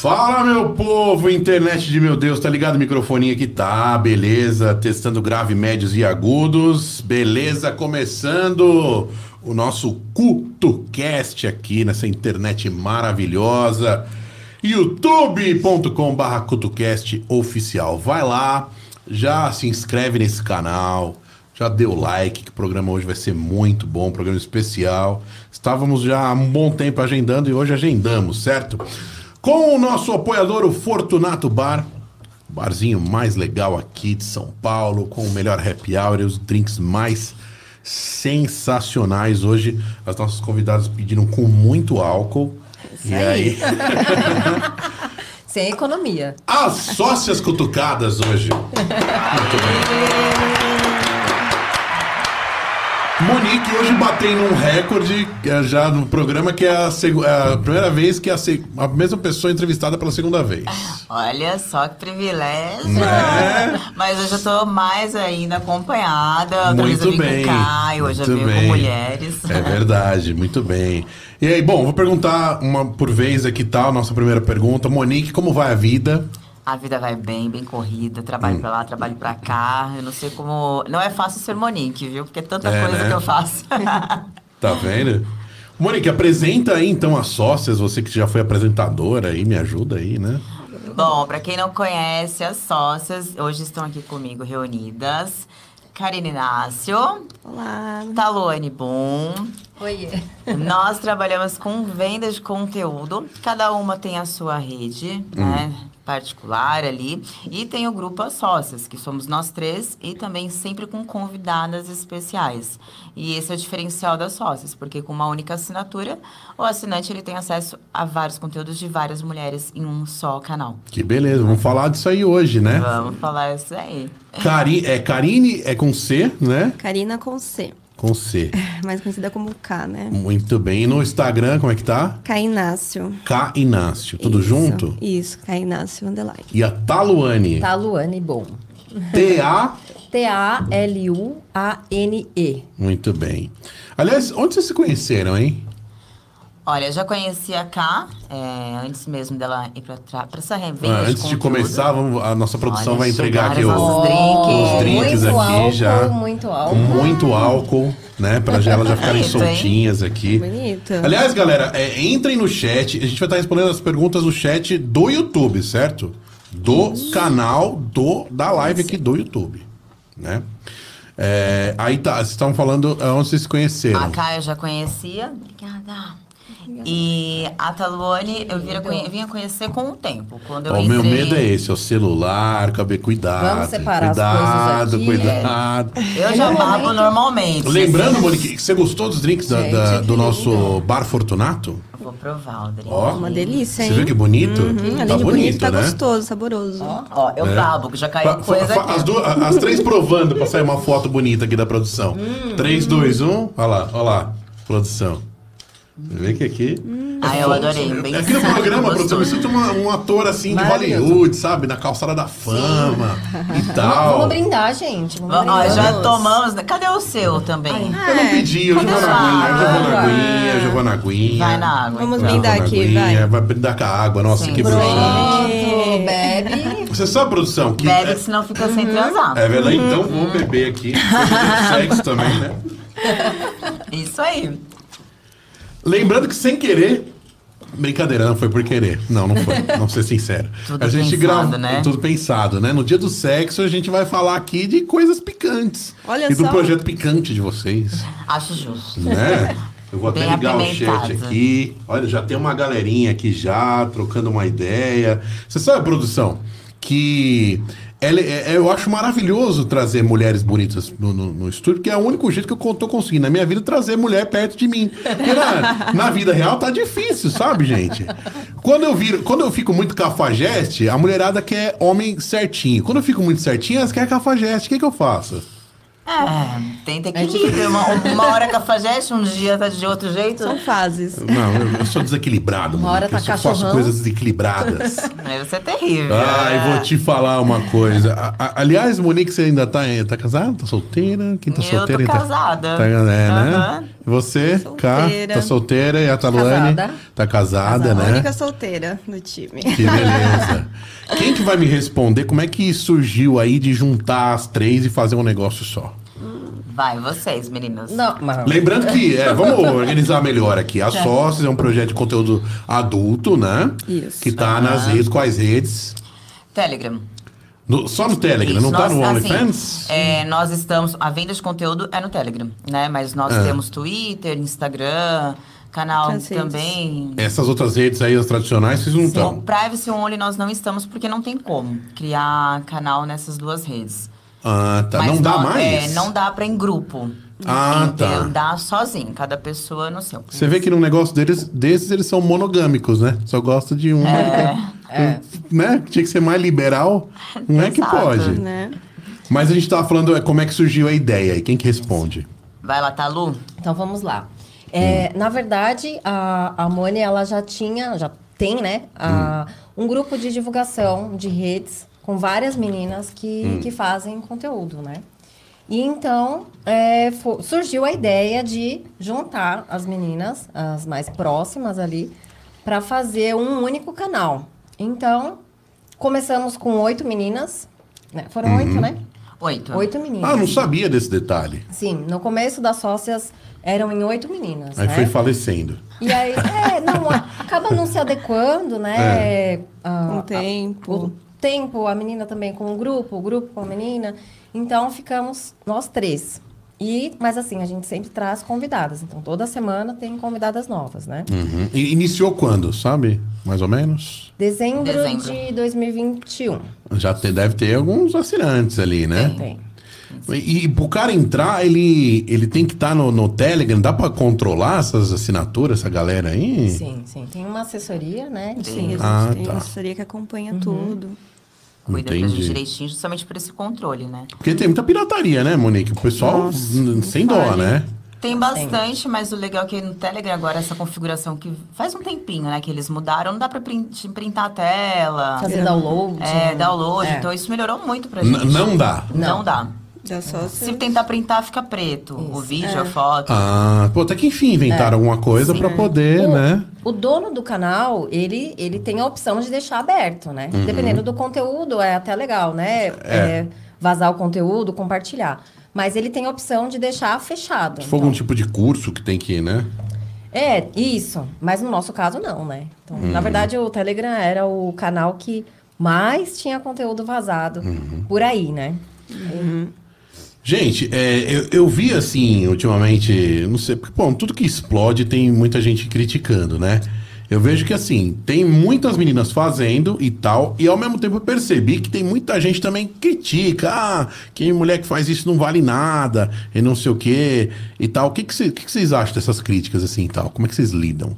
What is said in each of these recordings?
Fala, meu povo, internet de meu Deus, tá ligado microfoninho aqui? Tá, beleza, testando grave, médios e agudos, beleza, começando o nosso CutoCast aqui nessa internet maravilhosa, youtube.com barra CutoCast oficial, vai lá, já se inscreve nesse canal, já deu like, que o programa hoje vai ser muito bom, programa especial, estávamos já há um bom tempo agendando e hoje agendamos, certo? Com o nosso apoiador, o Fortunato Bar, barzinho mais legal aqui de São Paulo, com o melhor happy hour e os drinks mais sensacionais. Hoje, as nossas convidadas pediram com muito álcool. Isso e aí. aí, Sem economia. as sócias cutucadas hoje. Muito bem. Monique hoje batendo um recorde eh, já no programa que é a, é a primeira vez que a, a mesma pessoa é entrevistada pela segunda vez. Olha só que privilégio. Né? Mas hoje eu tô mais ainda acompanhada. Muito eu bem. com o Caio, hoje eu muito vim bem. com mulheres. É verdade, muito bem. E aí, bom, vou perguntar uma por vez aqui tal, nossa primeira pergunta. Monique, como vai a vida? A vida vai bem, bem corrida. Trabalho Hum. pra lá, trabalho pra cá. Eu não sei como. Não é fácil ser Monique, viu? Porque é tanta É, coisa né? que eu faço. Tá vendo? Monique, apresenta aí então as sócias, você que já foi apresentadora aí, me ajuda aí, né? Bom, pra quem não conhece, as sócias hoje estão aqui comigo reunidas. Karine Inácio, Olá. Talone Boom, Oiê. Nós trabalhamos com venda de conteúdo. Cada uma tem a sua rede, né? Particular ali. E tem o grupo As Sócias, que somos nós três, e também sempre com convidadas especiais. E esse é o diferencial das sócias, porque com uma única assinatura, o assinante ele tem acesso a vários conteúdos de várias mulheres em um só canal. Que beleza, vamos falar disso aí hoje, né? Vamos falar isso aí. Cari é Karine é com C, né? Karina com C, Com C. mais conhecida como K, né? Muito bem. E no Instagram, como é que tá? K Inácio. K Inácio. Tudo Isso, junto? Isso, K Inácio Underline. E a Taluane. Taluane Bom. T-A. T-A-L-U-A-N-E. Muito bem. Aliás, onde vocês se conheceram, hein? Olha, eu já conheci a Ká, é, antes mesmo dela ir pra essa revenda Ah, antes de conteúdo. começar, vamos- a nossa produção Olha, vai entregar aqui chegaram o- as nossas drinks. os drinks muito aqui álcool, já. Muito com álcool. muito álcool, né? Pra já elas já ficarem Bonito, hein? soltinhas aqui. Bonito. Aliás, galera, é, entrem no chat. A gente vai estar respondendo as perguntas no chat do YouTube, certo? Do canal do, da live aqui do YouTube, né? É, aí tá, vocês estavam falando é, onde vocês se conheceram. A Ká eu já conhecia. Obrigada. E a Taluane eu vira vinha conhecer com o tempo. Quando eu Ó, o entrei... meu medo é esse, é o celular, cabelo, cuidado. Vamos separar as cuidado, coisas aqui. Cuidado, Eu já babo normalmente. Lembrando, assim. Monique, que você gostou dos drinks da- Gente, da- que do lindo. nosso Bar Fortunato? Vou provar o drink. Ó, Uma delícia, Você hein? viu que bonito? Uhum, tá além de bonito, bonito, tá né? gostoso, saboroso. Ó, eu É. babo, que já caiu Fa- coisa fa- aqui. As, duas- as três provando pra sair uma foto bonita aqui da produção. Hum. 3, 2, 1. Olha lá, olha lá. Produção. Você vê que aqui. Ah, eu adorei. Bem Aqui no programa, produção, me gostoso. sinto uma- um ator assim de Maravilhoso. Hollywood, sabe? Na calçada da fama e tal. Vamos brindar, gente. Vamos Ó, brindar. já tomamos. né? Cadê o seu também? Eu não pedi, eu já vou na aguinha, eu já vou na aguinha, eu já vou na aguinha. Vai na água. Vamos então. Brindar na aqui, aguinha, vai. Vai brindar com a água, nossa, Sim. que Pronto. bebe. Você sabe, produção, que. Bebe, é- senão fica sem transar. É verdade, então vou beber aqui. Sexo também, né? Isso aí. Lembrando que sem querer. Brincadeira, não foi por querer. Não, não foi. Vamos ser sincero. Tudo a gente pensado, grava né? tudo pensado, né? No dia do sexo a gente vai falar aqui de coisas picantes. Olha e do só. projeto picante de vocês, Acho justo. né? Eu vou até Bem ligar o chat aqui. Olha, já tem uma galerinha aqui já trocando uma ideia. Você sabe, produção, que ela- é- é- eu acho maravilhoso trazer mulheres bonitas no, no- no estúdio, porque é o único jeito que eu tô conseguindo na minha vida trazer mulher perto de mim. Porque na, na vida real tá difícil, sabe, gente? Quando eu viro, quando eu fico muito cafajeste, a mulherada quer homem certinho. Quando eu fico muito certinho, elas querem cafajeste. O que, que eu faço? É, tenta equilíbrio. Uma, uma hora cafajeste, um dia tá de outro jeito. São fases. Não, eu, eu sou desequilibrado, Uma hora tá eu faço coisas desequilibradas. Aí você é terrível. Ai, vou te falar uma coisa. A- a- aliás, Monique, você ainda tá, tá casada? Tá solteira? Quem tá Eu tô solteira? ainda- casada. Tá, é, né? E Você, Cá, Solteira. tá solteira e a Taluane Casada. tá casada, A né? única solteira do time. Que beleza. Quem que vai me responder como é que surgiu aí de juntar as três e fazer um negócio só? Vai, vocês, meninas. Não, mas... Lembrando que, é, vamos organizar melhor aqui. A Sócios é um projeto de conteúdo adulto, né? Isso. Que tá nas redes, quais redes? Telegram. No- só no Telegram, Isso, não tá nós, no assim, OnlyFans? é, nós estamos. A venda de conteúdo é no Telegram, né? Mas nós É. temos Twitter, Instagram, canal também. Essas outras redes aí, as tradicionais, vocês não estão. Privacy Only nós não estamos porque não tem como criar canal nessas duas redes. Ah, tá. Mas não dá mais? É, não dá pra em grupo. Ah, entendeu? tá. Dá sozinho, cada pessoa no seu. Você vê que num negócio deles, desses, eles são monogâmicos, né? Só gosta de um. É. Né? Tinha que ser mais liberal. Não é que pode. Né? Mas a gente tava falando é, como é que surgiu a ideia aí. Quem que responde? Vai lá, Talu. Então vamos lá. É, Na verdade, a, a Mone, ela já tinha, já tem, né? a- Um grupo de divulgação de redes com várias meninas que, que fazem conteúdo, né? E então é, surgiu a ideia de juntar as meninas, as mais próximas ali, para fazer um único canal. Então, começamos com oito meninas. né? Foram oito, né? Oito. Oito meninas. Ah, não sabia desse detalhe. Sim, no começo das sócias eram em oito meninas. Aí né? foi falecendo. E aí, é, não, a- acaba não se adequando, né? a- Com o a- tempo. o tempo, a menina também com o grupo, o grupo com a menina. Então ficamos nós três. E, mas assim, a gente sempre traz convidadas. Então toda semana tem convidadas novas, né? Uhum. E iniciou quando, sabe? Mais ou menos? Dezembro, Dezembro. de 2021. Já te- deve ter alguns assinantes ali, né? Tem. E, e pro cara entrar, ele, ele tem que estar no, no Telegram. Dá pra controlar essas assinaturas, essa galera aí? Sim, sim. Tem uma assessoria, né? de- Sim, Ah, tem tá. uma assessoria que acompanha Uhum. tudo. Cuida da Entendi. gente direitinho, justamente por esse controle, né? Porque tem muita pirataria, né, Monique? O pessoal n- sem dó, vale. né? Tem bastante, mas o legal é que no Telegram agora essa configuração que faz um tempinho, né, que eles mudaram, não dá pra print, printar a tela. Fazer download. É, download. É. Então isso melhorou muito pra N- gente. não dá. Não, Não. dá. Sócia. Se tentar printar, fica preto. O vídeo, a foto. Ah, pô, até que enfim inventaram alguma coisa pra poder, O, né? o dono do canal, ele, ele tem a opção de deixar aberto, né? Dependendo do conteúdo, é até legal, né? É, vazar o conteúdo, compartilhar. Mas ele tem a opção de deixar fechado. Se for algum tipo de curso que tem que, né? É, isso. Mas no nosso caso, não, né? Então, na verdade, o Telegram era o canal que mais tinha conteúdo vazado por aí, né? Gente, é, eu, eu vi assim, ultimamente, não sei, porque, bom, tudo que explode tem muita gente criticando, né? Eu vejo que assim, tem muitas meninas fazendo e tal, e ao mesmo tempo eu percebi que tem muita gente também que critica, ah, que mulher que faz isso não vale nada, e não sei o quê, e tal. O que, que, que que vocês acham dessas críticas assim e tal? Como é que vocês lidam?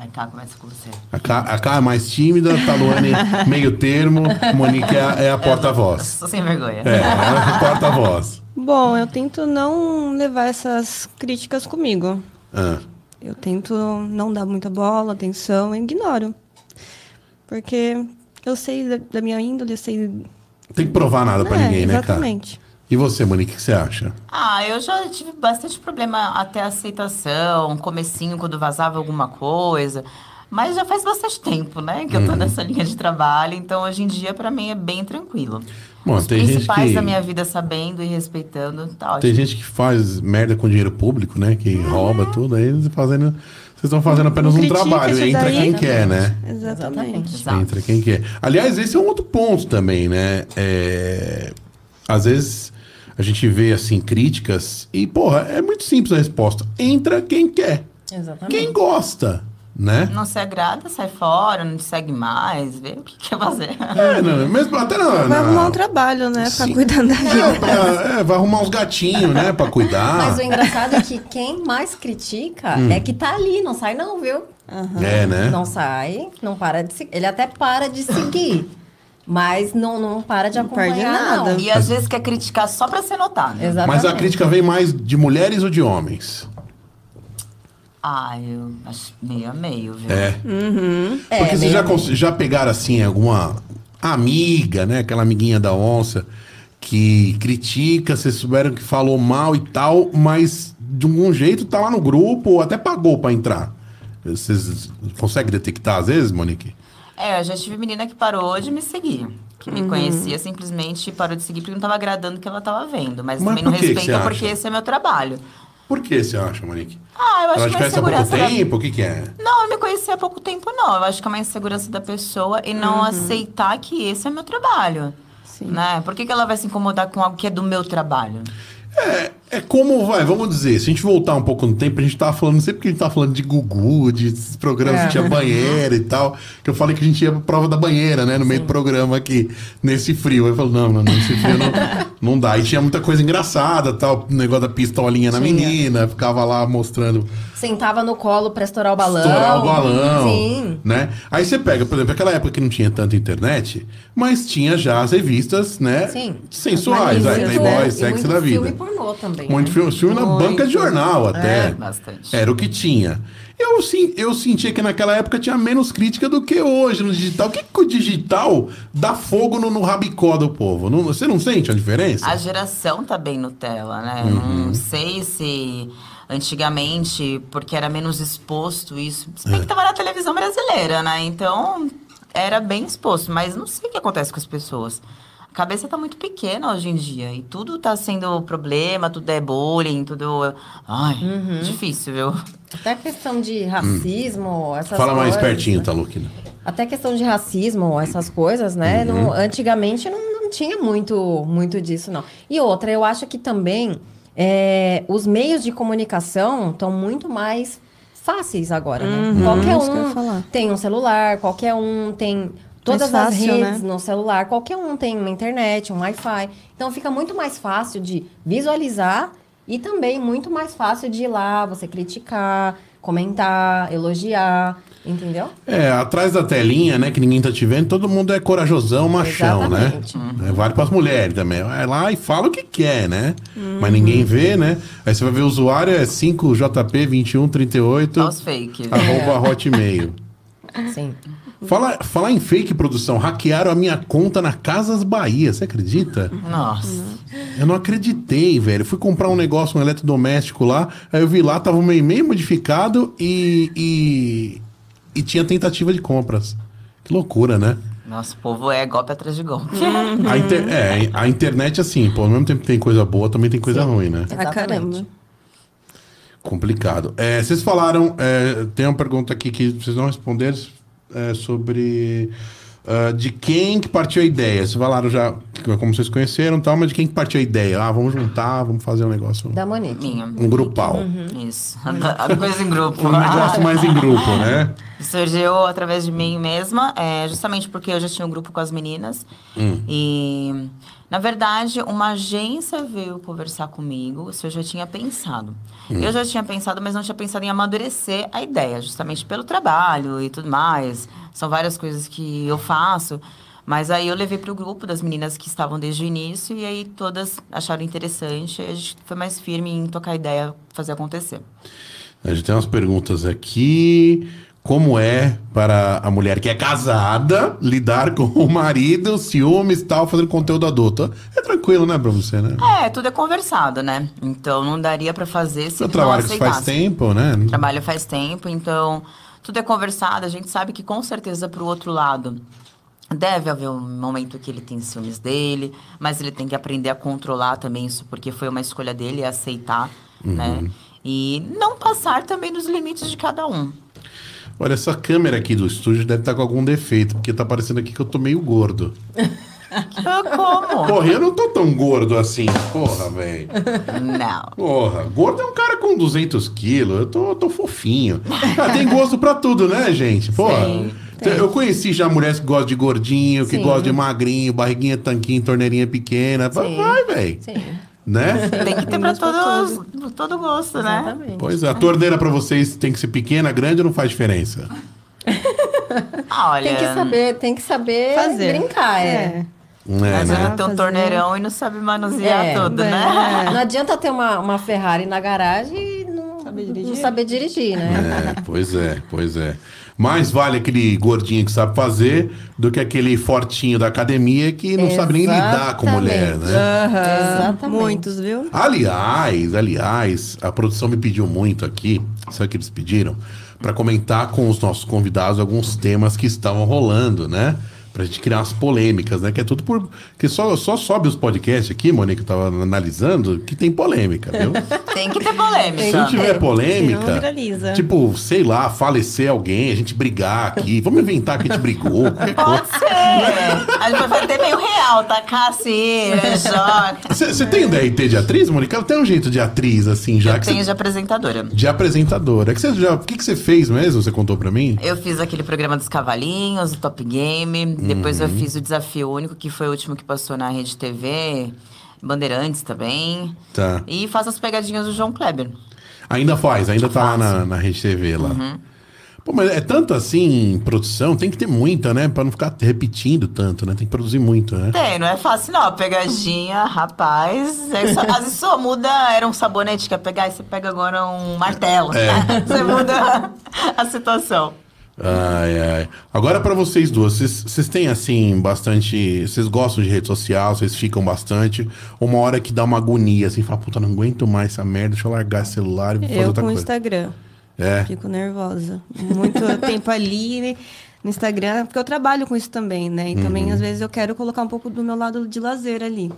Vai cá, começa com você. A Cá, a Cá é mais tímida, Taluane meio termo, Monique é, a- é a porta-voz. Sou sem vergonha. É, ela é a porta-voz. Bom, eu tento não levar essas críticas comigo. Ah. Eu tento não dar muita bola, atenção, eu ignoro. Porque eu sei da, da minha índole, eu sei. Tem que provar nada pra É, ninguém, né, cara? Exatamente. E você, Monique, o que você acha? Ah, eu já tive bastante problema até a aceitação, comecinho quando vazava alguma coisa. Mas já faz bastante tempo, né, que eu Uhum. tô nessa linha de trabalho. Então, hoje em dia, pra mim, é bem tranquilo. Bom, Os tem gente principais que- da minha vida sabendo e respeitando, tá ótimo. Tem gente que faz merda com dinheiro público, né? Que rouba tudo, aí eles fazendo. Vocês estão fazendo apenas um Critica trabalho. isso Entra daí. quem quer, né? Exatamente. Exato. Entra quem quer. Aliás, esse é um outro ponto também, né? É, Às vezes a gente vê assim críticas e, porra, é muito simples a resposta. Entra quem quer. Exatamente. Quem gosta, né? Não se agrada, sai fora, não te segue mais, vê o que quer fazer. É, não, mesmo até na. Vai na- arrumar um trabalho, né? Sim. Pra cuidar da vida. É, pra- é, vai arrumar uns gatinhos, né? Pra cuidar. Mas o engraçado é que quem mais critica Hum. é que tá ali, não sai não, viu? É, né? Não sai, não para de seguir. Ele até para de seguir, mas não, não para de Não perde acompanhar, nada. não. E às vezes quer criticar só pra ser notado. Exatamente. Mas a crítica vem mais de mulheres ou de homens? Ah, eu acho meio a meio, viu? É. É, Porque vocês meio já, já pegaram, assim, alguma amiga, né? Aquela amiguinha da onça que critica, vocês souberam que falou mal e tal, mas de algum jeito tá lá no grupo ou até pagou pra entrar. Vocês conseguem detectar às vezes, Monique? É, eu já tive menina que parou de me seguir. Que me conhecia simplesmente parou de seguir porque não tava agradando o que ela tava vendo. Mas, Mas também não respeita porque esse é meu trabalho. Por que você acha, Monique? Ah, eu acho Ela que te uma conhece há pouco insegurança tempo? O que, que é? Não, eu me conheci há pouco tempo, não. Eu acho que é uma insegurança da pessoa e não aceitar que esse é meu trabalho. Sim. Né? Por que, que ela vai se incomodar com algo que é do meu trabalho? É, é como, vai, vamos dizer, se a gente voltar um pouco no tempo, a gente tava falando, sempre que a gente tava falando de Gugu, de programas É. que tinha banheira e tal, que eu falei que a gente ia pra prova da banheira, né, no meio do programa aqui, nesse frio. Eu falei, não, não, nesse frio não, não dá. E tinha muita coisa engraçada, tal, o negócio da pistolinha na Tinha. menina, ficava lá mostrando Sentava no colo pra estourar o balão. estourar o balão, Sim. né? Aí você pega, por exemplo, aquela época que não tinha tanta internet, mas tinha já as revistas, né? Sim. Sensuais, aí, Playboy, sexy muito da vida. filme pornô também. Muito né? filme, filme na banca de jornal até. É, bastante. Era o que tinha. Eu, sim, eu sentia que naquela época tinha menos crítica do que hoje no digital. O que, que o digital dá fogo no, no rabicó do povo? Não- você não sente a diferença? A geração tá bem Nutella, né? Uhum. Não sei se antigamente, porque era menos exposto isso. Se É. bem que tava na televisão brasileira, né? Então era bem exposto, mas não sei o que acontece com as pessoas. A cabeça tá muito pequena hoje em dia e tudo tá sendo problema, tudo é bullying, tudo. Ai, Uhum. difícil, viu? Até a questão de racismo, essas Hum. Fala mais coisas. pertinho, tá, Luquina? Até questão de racismo, essas coisas, né? Uhum. Não- antigamente não, não tinha muito, muito disso, não. E outra, eu acho que também é, os meios de comunicação estão muito mais fáceis agora, né? Qualquer eu ia um falar. tem um celular, qualquer um tem todas Mais as fácil, redes né? no celular, qualquer um tem uma internet, um Wi-Fi. Então fica muito mais fácil de visualizar e também muito mais fácil de ir lá, você criticar, comentar, elogiar, entendeu? É, atrás da telinha, né, que ninguém tá te vendo, todo mundo é corajosão, machão, Exatamente. né? É, vale pras mulheres também. Vai lá e fala o que quer, né? Uhum. Mas ninguém vê, né? Aí você vai ver o usuário é 5JP2138 Aos fake. arroba hotmail. Sim. Fala, falar em fake produção, hackearam a minha conta na Casas Bahia, você acredita? Nossa. Eu não acreditei, velho. Fui comprar um negócio, um eletrodoméstico lá, aí eu vi lá, tava o meu e-mail modificado e, e, e tinha tentativa de compras. Que loucura, né? Nosso povo é golpe atrás de golpe. A, inter- é, a internet, assim, pô, ao mesmo tempo que tem coisa boa, também tem coisa ruim, né? Ah, Exatamente. caramba. Complicado. É, vocês falaram, é, tem uma pergunta aqui que vocês não responderam é, sobre ah, de quem que partiu a ideia. Vocês falaram já como vocês conheceram e tal, mas de quem que partiu a ideia? Ah, vamos juntar, vamos fazer um negócio, Da Monique. Minha. um grupal. Isso. A, coisa em grupo. Um negócio mais em grupo, né? Surgiu através de mim mesma, é, justamente porque eu já tinha um grupo com as meninas. E, na verdade, uma agência veio conversar comigo, se eu já tinha pensado. Eu já tinha pensado, mas não tinha pensado em amadurecer a ideia, justamente pelo trabalho e tudo mais. São várias coisas que eu faço. Mas aí eu levei para o grupo das meninas que estavam desde o início e aí todas acharam interessante. E a gente foi mais firme em tocar a ideia, fazer acontecer. A gente tem umas perguntas aqui. Como é para a mulher que é casada lidar com o marido, ciúmes e tal, fazendo conteúdo adulto? É tranquilo, né, pra você, né? É, tudo é conversado, né? Então não daria pra fazer se não trabalho faz tempo, né? Trabalho faz tempo, então tudo é conversado. A gente sabe que com certeza pro outro lado deve haver um momento que ele tem ciúmes dele, mas ele tem que aprender a controlar também isso, porque foi uma escolha dele, aceitar, né? E não passar também dos limites de cada um. Olha, essa câmera aqui do estúdio deve estar com algum defeito, porque tá parecendo aqui que eu tô meio gordo. Ah, Como? Porra, eu não tô tão gordo assim. Porra, velho. Não. Porra, gordo é um cara com 200 quilos. Eu tô, tô fofinho. Ah, tem gosto pra tudo, né, gente? Porra. Sim, Te- Eu conheci já mulheres que gostam de gordinho, que Sim. gostam de magrinho, barriguinha tanquinho, torneirinha pequena. Vai, Sim. vai, velho. Sim. Né? Tem que ter pra todos, todo gosto, né? Exatamente. Pois é, a torneira pra vocês tem que ser pequena, grande ou não faz diferença? Ah, Olha, Tem que saber, tem que saber Fazer. brincar, é. É, Às vezes né? tem um torneirão e não sabe manusear É, tudo, é. né? Não adianta ter uma, uma Ferrari na garagem e não, saber dirigir. não saber dirigir, né? É, pois é, pois é. Mais vale aquele gordinho que sabe fazer do que aquele fortinho da academia que não sabe nem lidar com mulher, né? Aham, Exatamente. Muitos, viu? Aliás, aliás, a produção me pediu muito aqui, sabe o que eles pediram? Para comentar com os nossos convidados alguns temas que estavam rolando, né? Pra gente criar umas polêmicas, né? Que é tudo por. Que só, só sobe os podcasts aqui, Monique, eu tava analisando, que tem polêmica, viu? Tem que ter polêmica. Se não tiver polêmica, viraliza. tipo, sei lá, falecer alguém, a gente brigar aqui. Vamos inventar que a gente brigou, qualquer coisa. Pode ser. A gente vai ter meio real, tacar assim, joga. Você tem DRT de atriz, Monique? Ela tem um jeito de atriz, assim, já Eu que tenho cê- de apresentadora. de apresentadora. Que já, o que que você fez mesmo? Você contou pra mim? Eu fiz aquele programa dos cavalinhos, o Top Game. Depois Uhum. eu fiz o Desafio Único, que foi o último que passou na Rede TV. Bandeirantes também. Tá. E faço as pegadinhas do João Kleber. Ainda faz, ainda tá lá na, na Rede TV lá. Uhum. Pô, mas é tanto assim, produção, tem que ter muita, né? Pra não ficar repetindo tanto, né? Tem que produzir muito, né? Tem, não é fácil não. Pegadinha, rapaz. é só- às vezes só muda, era um sabonete que ia pegar, e você pega agora um martelo. É. você muda a situação. Ai, ai. Agora pra vocês duas, vocês- têm assim bastante. Vocês gostam de rede social, vocês ficam bastante. Uma hora que dá uma agonia, assim, fala, puta, não aguento mais essa merda, deixa eu largar esse celular e vou fazer Eu outra com o coisa. Instagram. É. Fico nervosa. Muito tempo ali né, no Instagram, porque eu trabalho com isso também, né? E Uhum. também, às vezes, eu quero colocar um pouco do meu lado de lazer ali.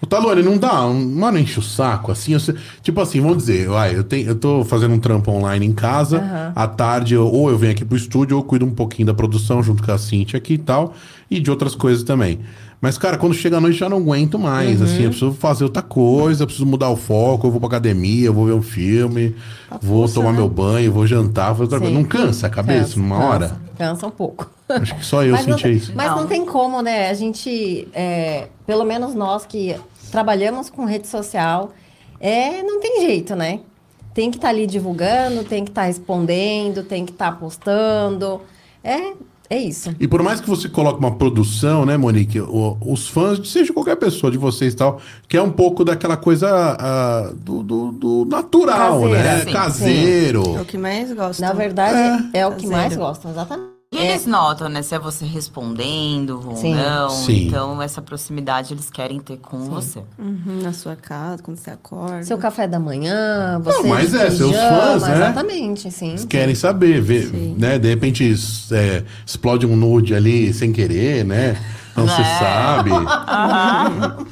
O Talone, não dá, não enche o saco, assim, eu tipo assim, vamos dizer, vai, eu, tenho, eu tô fazendo um trampo online em casa, à tarde, eu- ou eu venho aqui pro estúdio, ou cuido um pouquinho da produção junto com a Cintia aqui e tal, e de outras coisas também. Mas, cara, quando chega a noite, já não aguento mais, assim, eu preciso fazer outra coisa, eu preciso mudar o foco, eu vou pra academia, eu vou ver um filme, vou pulsa, tomar né? meu banho, vou jantar, vou outra Sim. coisa. Não cansa a cabeça Cansa, numa cansa, hora? Cansa um pouco. Acho que só eu mas não, senti isso. Mas não. Não. tem como, né? A gente, é, pelo menos nós que trabalhamos com rede social, é, não tem jeito, né? Tem que estar ali divulgando, tem que estar respondendo, tem que estar postando. É, é isso. E por mais que você coloque uma produção, né, Monique? o- os fãs, seja qualquer pessoa de vocês e tal, que é um pouco daquela coisa ah, do, do- do natural, Caseiro, né? sim. Caseiro. É o que mais gosto. Na verdade, é, o que mais gostam, exatamente. E eles notam, né? Se é você respondendo ou Sim. não. Sim. Então, essa proximidade eles querem ter com você. Uhum, na sua casa, quando você acorda. Seu café da manhã, você mas de é, seus pijama, fãs, né? Exatamente, sim. Eles querem saber, ver, né? De repente é, explode um nude ali sem querer, né? Não se É. sabe.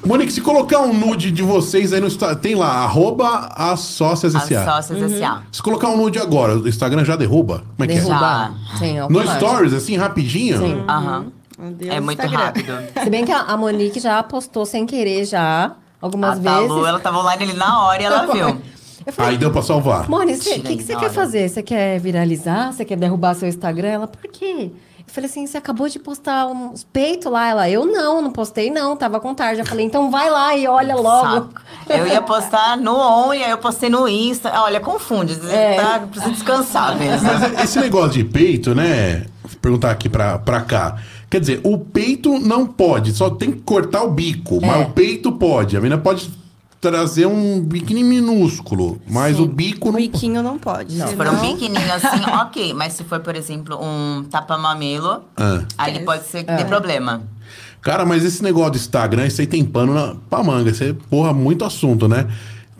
Monique, se colocar um nude de vocês aí no Instagram, tem lá, arroba as sócias As S.A. sócias S.A. Se colocar um nude agora, o Instagram já derruba? Como é que é? Derrubar. Sim, é No. Stories, assim, rapidinho? Sim. Aham. Meu Deus, É muito Instagram. rápido. Se bem que a, Monique já postou sem querer já, algumas a vezes. Talu, ela tava online ali na hora e ela viu. Falei, Aí deu pra salvar. Moni, o que, que você quer fazer? Você quer viralizar? Você quer derrubar seu Instagram? Ela, por quê? Eu falei assim, você acabou de postar uns peitos lá. Ela, eu não, não postei não, tava com tarde. Eu falei, então vai lá e olha logo. Saco. Eu ia postar no On e aí eu postei no Insta. Olha, confunde. É. Tá, precisa descansar mesmo. Mas esse negócio de peito, né? Vou perguntar aqui pra, pra cá. Quer dizer, o peito não pode, só tem que cortar o bico. É. Mas o peito pode. A menina pode trazer um biquíni minúsculo, mas o bico O não biquinho não pode. Se senão- for um pequenininho assim, ok. Mas se for, por exemplo, um tapa-mamelo, Ah. aí pode ser que dê É. problema. Cara, mas esse negócio do Instagram, isso aí tem pano na, pra manga. Isso aí, porra, muito assunto, né?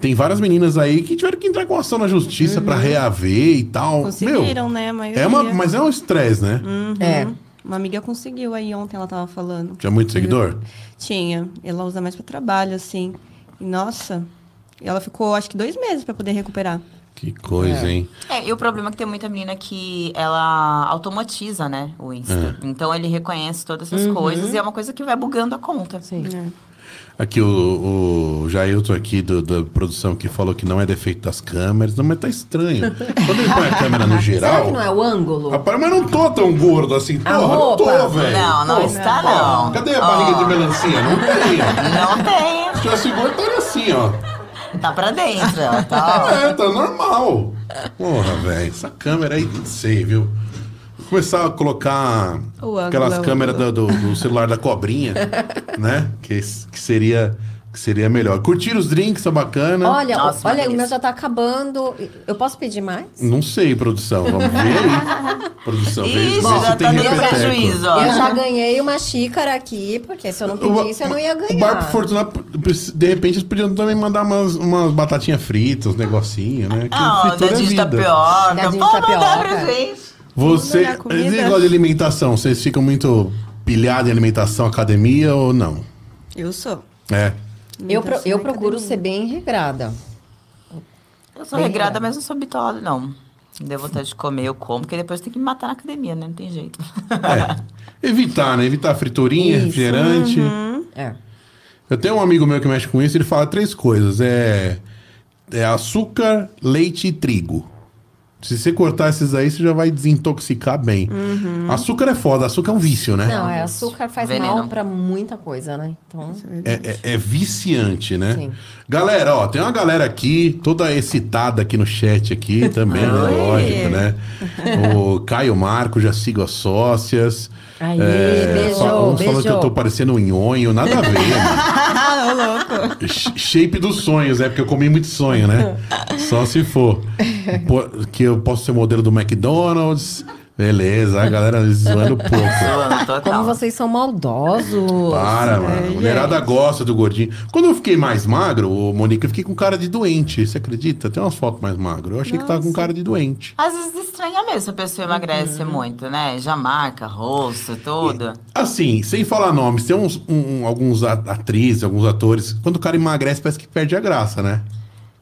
Tem várias meninas aí que tiveram que entrar com ação na justiça pra reaver e tal. Conseguiram, Meu, né? Maioria. é uma, mas é um estresse, né? Uhum. É. Uma amiga conseguiu aí ontem, ela tava falando. Tinha muito seguidor? Tinha. Ela usa mais para trabalho, assim. E, nossa, ela ficou acho que dois meses para poder recuperar. Que coisa, hein? É, e o problema é que tem muita menina que ela automatiza, né, o Insta. É. Então ele reconhece todas essas coisas e é uma coisa que vai bugando a conta. Sim. Aqui o, o Jailton aqui do, da produção que falou que não é defeito das câmeras. Não, mas tá estranho. Quando ele põe a câmera no Será geral... que não é o ângulo? Rapaz, mas não tô tão gordo assim. A Porra, não tô, velho. Não, não Pô, está, não. Cadê a barriga Ó. de melancia? Não tem. Não tem. Se tivesse gordo, estaria assim, ó. Tá pra dentro, ó. Tá, ó. É, tá normal. Porra, velho. Essa câmera aí, não sei, viu? Vou começar a colocar aquelas o câmeras do, do- do celular da cobrinha, né? Que, que seria que seria melhor. Curtir os drinks, tá bacana. Olha, Nossa, olha, o meu já tá acabando. Eu posso pedir mais? Não sei, produção. Vamos ver aí. produção, vê, vê Ixi, se já tá dando prejuízo. Eu já ganhei uma xícara aqui, porque se eu não pedisse, eu não ia O Bar ganhar. pro Fortunato, de repente, eles podiam também mandar umas, umas batatinhas fritas, uns negocinhos, né? Que Ah, é dadinho de vida. tapioca. Dadinho mandar tapioca. pra gente. Você, esse negócio de alimentação, vocês ficam muito pilhados em alimentação, academia ou não? Eu sou. É. Eu, pro- Alimentação eu procuro academia. ser bem regrada. Eu sou Bem regrada, regrada. mas não sou bitolada, não. Deu vontade de comer, eu como, porque depois tem que me matar na academia, né? Não tem jeito. É. Evitar, né? Evitar friturinha, Isso. refrigerante. É. Eu tenho um amigo meu que mexe com isso, ele fala três coisas. É, é açúcar, leite e trigo. Se você cortar esses aí, você já vai desintoxicar bem. Açúcar é foda, açúcar é um vício, né? Não, é açúcar faz Veneno. mal pra muita coisa, né? Então, É, é- é viciante, né? Sim. Galera, ó, tem uma galera aqui, toda excitada aqui no chat aqui também, né? Lógico, né? O Caio Marco, já sigo as sócias. Aí, É, beijou, fa- uns falando que beijou. eu tô parecendo um nhonho, nada a ver, mano. Ah, louco. Sh- Shape dos sonhos, é porque eu comi muito sonho, né? Só se for. Que eu posso ser modelo do McDonald's. Beleza, a galera zoando um pouco. Como vocês são maldosos. Para, mano. A mulherada gosta do gordinho. Quando eu fiquei mais magro, ô, Monique, eu fiquei com cara de doente. Você acredita? Tem umas fotos mais magro. Eu achei que tava com cara de doente. Às vezes estranha mesmo se a pessoa emagrece muito, né? Já marca, rosto, tudo. Assim, sem falar nomes, tem uns, um- alguns atrizes, alguns atores. Quando o cara emagrece, parece que perde a graça, né?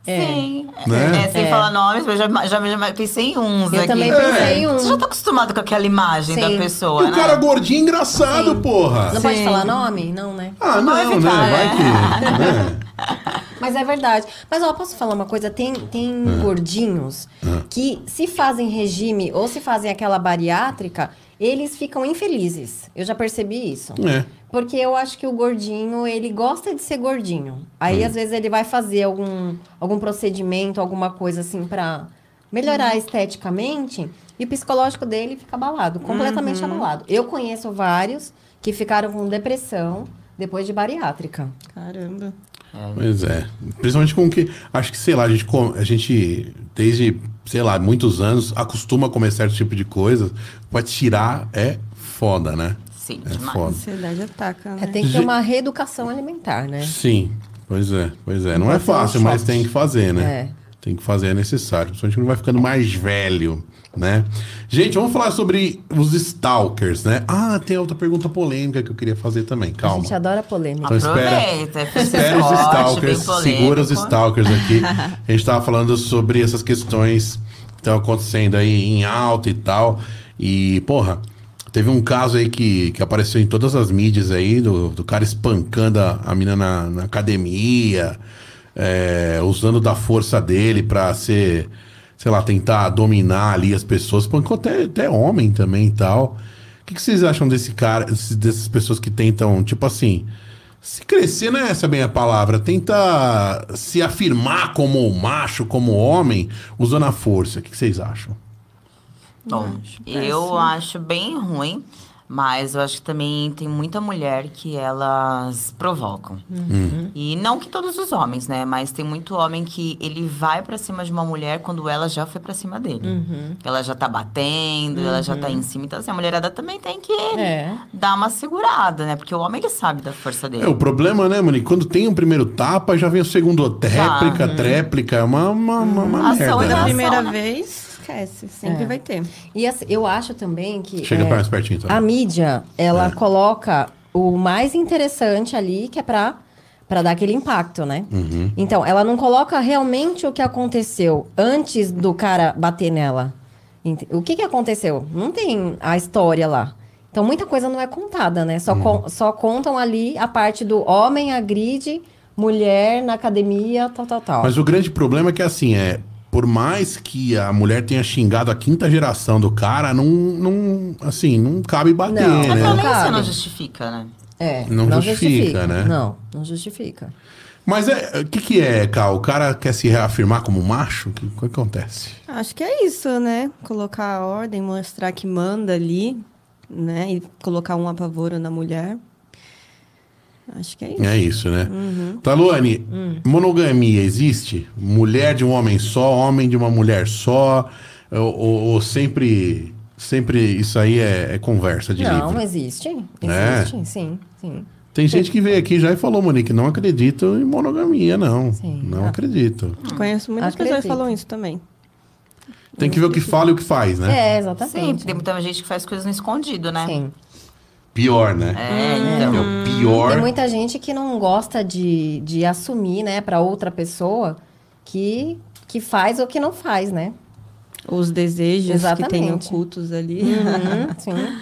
Sim. Né? É, sem É. falar nomes, mas já, já, já pensei em uns Eu aqui. também É. pensei em um. Você já tá acostumado com aquela imagem Sim. da E pessoa, o né? cara gordinho é engraçado, Sim. porra. Não pode Sim. falar nome? Não, né? Ah, não, Vai né? ficar, Vai é. que. né? Mas é verdade. Mas ó, posso falar uma coisa? Tem, tem gordinhos que se fazem regime ou se fazem aquela bariátrica, eles ficam infelizes. Eu já percebi isso. É. Porque eu acho que o gordinho, ele gosta de ser gordinho. Aí, às vezes, ele vai fazer algum, algum procedimento, alguma coisa assim pra melhorar esteticamente. E o psicológico dele fica abalado, completamente abalado. Eu conheço vários que ficaram com depressão depois de bariátrica. Caramba. Pois é. Principalmente com que. Acho que, sei lá, a gente, a gente desde, sei lá, muitos anos, acostuma a comer certo tipo de coisa. Pra tirar é foda, né? Sim, É demais. A foda. ansiedade ataca, né? É, tem que ter uma reeducação alimentar, né? Sim, pois é, pois é. Não é fácil, mas tem que fazer, né? É. Tem que fazer, é necessário. Principalmente quando vai ficando mais velho, né? Gente, vamos falar sobre os stalkers, né? Ah, tem outra pergunta polêmica que eu queria fazer também. A Calma. gente adora polêmica. Então espera, Aproveita, é espera os stalkers, segura os stalkers aqui. A gente tava falando sobre essas questões que estão acontecendo aí em alta e tal. E, porra, teve um caso aí que, que apareceu em todas as mídias aí, do, do cara espancando a, a na, na academia, é, usando da força dele pra ser, sei lá, tentar dominar ali as pessoas. Espancou até, até homem também e tal. O que, que vocês acham desse cara, dessas pessoas que tentam, tipo assim, se crescer não é essa bem a palavra, tenta se afirmar como macho, como homem, usando a força. O que vocês acham? Bom, eu acho bem ruim, mas eu acho que também tem muita mulher que elas provocam. E não que todos os homens, né? Mas tem muito homem que ele vai pra cima de uma mulher quando ela já foi pra cima dele. Ela já tá batendo, ela já tá em cima. Então, assim, a mulherada também tem que É. dar uma segurada, né? Porque o homem, ele sabe da força dele. É, o problema, né, Monique? Quando tem o primeiro tapa, já vem o segundo tréplica, tréplica, é uma, uma, uma, uma Ação merda. Da né? primeira né? vez, esquece. Sempre É. vai ter. E assim, eu acho também que. Chega é, mais pertinho, então. A mídia, ela É. coloca o mais interessante ali, que é pra, pra dar aquele impacto, né? Uhum. Então, ela não coloca realmente o que aconteceu antes do cara bater nela. O que, que aconteceu? Não tem a história lá. Então, muita coisa não é contada, né? Só, Uhum. con- só contam ali a parte do homem agride mulher na academia, tal, tal, tal. Mas o grande problema é que, assim, é. Por mais que a mulher tenha xingado a quinta geração do cara, não, não assim, não cabe bater, Não. Mas né? a violência Cabe. não justifica, né? É, Não justifica, né? Não, não justifica. Mas é, o que que é, Cal? O cara quer se reafirmar como macho? O que, o que acontece? Acho que é isso, né? Colocar a ordem, mostrar que manda ali, né? E colocar um apavoro na mulher. Acho que é isso. É isso, né? Taluane, monogamia existe? Mulher de um homem só, homem de uma mulher só? Ou, ou- ou sempre, sempre isso aí é, é conversa de Não, livro? existe. É? Existe, sim, sim. Tem gente que veio aqui já e falou, Monique, não acredito em monogamia, não. Sim. Não Ah. acredito. Conheço muitas pessoas que Acredito. falam isso também. Tem que ver o que fala e o que faz, né? É, Sim, exatamente. tem muita gente que faz coisas no escondido, né? Sim. Pior, né? É, É então. o pior. Tem muita gente que não gosta de, de assumir, né, para outra pessoa que, que faz ou que não faz, né? Os desejos que tem Exatamente. ocultos ali. Uhum, sim.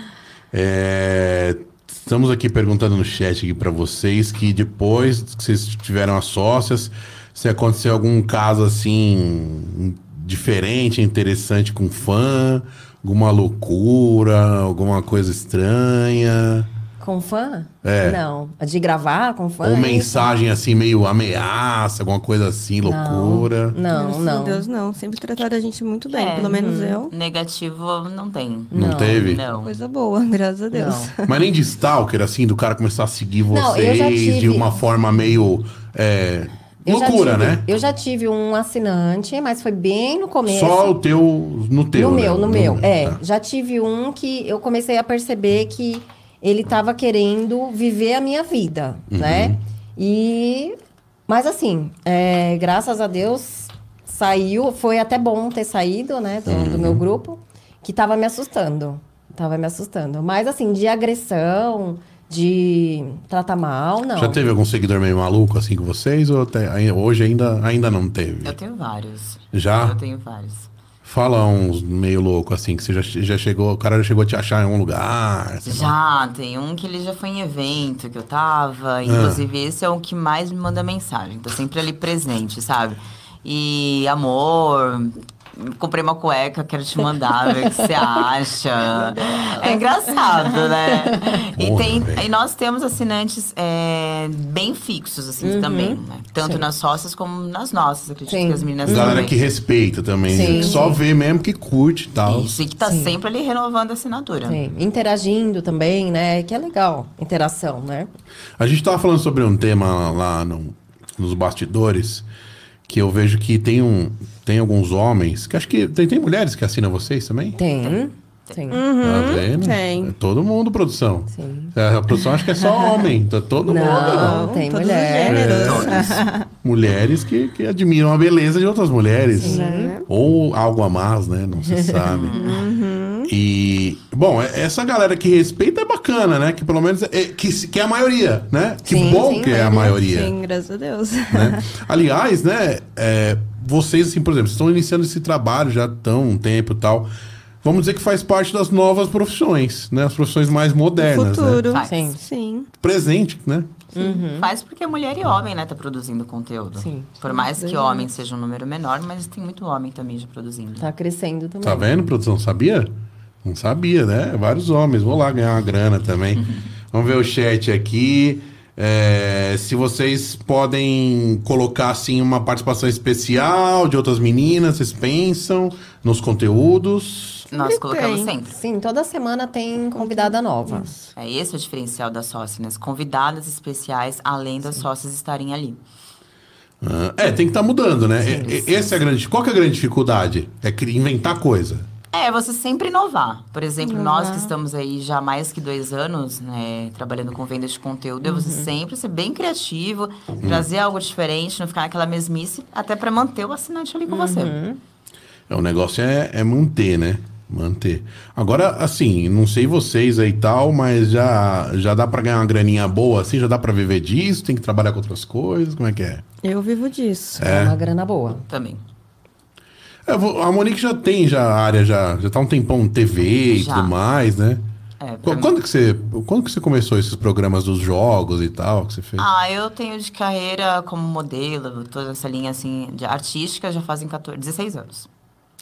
É, estamos aqui perguntando no chat aqui para vocês que depois que vocês tiveram as sócias, se aconteceu algum caso assim diferente, interessante com fã, alguma loucura, alguma coisa estranha, Com fã? É. Não. De gravar com fã? ou é isso? mensagem assim meio ameaça, alguma coisa assim, loucura. Não, não. a Deus, não. Sempre trataram a gente muito bem. É. Pelo menos eu. Negativo não tem. Não, Não, teve? Não. Coisa boa, graças a Deus. Não. Mas nem de stalker, assim, do cara começar a seguir vocês Não, eu já de uma forma meio. é, Eu já loucura, tive- né? Eu já tive um assinante, mas foi bem no começo. Só o teu. No teu. no né? meu, no meu. É, tá. já tive um que eu comecei a perceber que ele estava querendo viver a minha vida, Uhum. né? E mas assim, é, graças a Deus saiu, foi até bom ter saído, né, do, do Uhum. meu grupo, que tava me assustando. Tava me assustando. Mas assim, de agressão, de tratar mal, não. Já teve algum seguidor meio maluco assim com vocês? Ou até- hoje ainda, ainda não teve? Eu tenho vários. Já? Eu tenho vários. Fala uns meio louco assim, que você já, já chegou, o cara já chegou a te achar em algum lugar. sei lá. Já, tem um que ele já foi em evento que eu Ah. tava. Inclusive, esse é o que mais me manda mensagem. Tô sempre ali presente, sabe? E amor. Comprei uma cueca, quero te mandar, ver o que você acha. É engraçado, né? E, tem, e nós temos assinantes é, bem fixos, assim, também. Né? Tanto Sim. nas sócias como nas nossas. Acredito Sim. que as meninas Galera também. que respeita também. Sim. que Só vê mesmo que curte e tal. Isso, e que tá Sim. sempre ali renovando a assinatura. Sim, interagindo também, né? Que é legal, interação, né? A gente tava falando sobre um tema lá no- nos bastidores, que eu vejo que tem, um, tem alguns homens, que acho que tem, tem mulheres que assinam vocês também? Tem, tem. Tá vendo? tem. É todo mundo, produção. Sim. É, A produção acho que é só homem, tá todo mundo. Não, tem todos os mulher. gêneros. Mulheres que, que admiram a beleza de outras mulheres. Né? Ou algo a mais, né? Não se sabe. E, bom, é- essa galera que respeita é bacana, né? Que pelo menos é, que, que é a maioria, né? Que Sim, bom sim, que é a maioria. Sim, graças a Deus. né? Aliás, né, é, vocês, assim, por exemplo, estão iniciando esse trabalho já tão um tempo e tal. Vamos dizer que faz parte das novas profissões, né? As profissões mais modernas, né? Futuro. Faz. Sim. Sim. Presente, né? Faz porque mulher e homem, né, tá produzindo conteúdo. Sim. Por mais que homem seja um número menor, mas tem muito homem também já produzindo. Tá crescendo também. Tá vendo, produção? Sabia? Não sabia, né? Vários homens. Vou lá ganhar uma grana também. Vamos ver o chat aqui. É, se vocês podem colocar assim uma participação especial de outras meninas, vocês pensam nos conteúdos? Nós colocamos tem. sempre. Sim, toda semana tem convidada nova. É esse o diferencial das sócias, né? Convidadas especiais, além das sócias estarem ali. Ah, é, tem que estar mudando, né? E- Essa é a grande. Qual que é a grande dificuldade? É inventar coisa. É, você sempre inovar. Por exemplo, nós que estamos aí já há mais que dois anos, né, trabalhando com vendas de conteúdo, é você sempre ser bem criativo, trazer algo diferente, não ficar naquela mesmice, até para manter o assinante ali com você. É, o negócio é, é manter, né? Manter. Agora, assim, não sei vocês aí e tal, mas já, já dá pra ganhar uma graninha boa, assim? Já dá pra viver disso? Tem que trabalhar com outras coisas? Como é que é? Eu vivo disso. É uma grana boa. Também. É, a Monique já tem já a área, já, já tá um tempão em TV e Já. tudo mais, né? É, Qu- pra mim- Quando que, você, quando que você começou esses programas dos jogos e tal que você fez? Ah, eu tenho de carreira como modelo, toda essa linha assim de artística já fazem 14, 16 anos.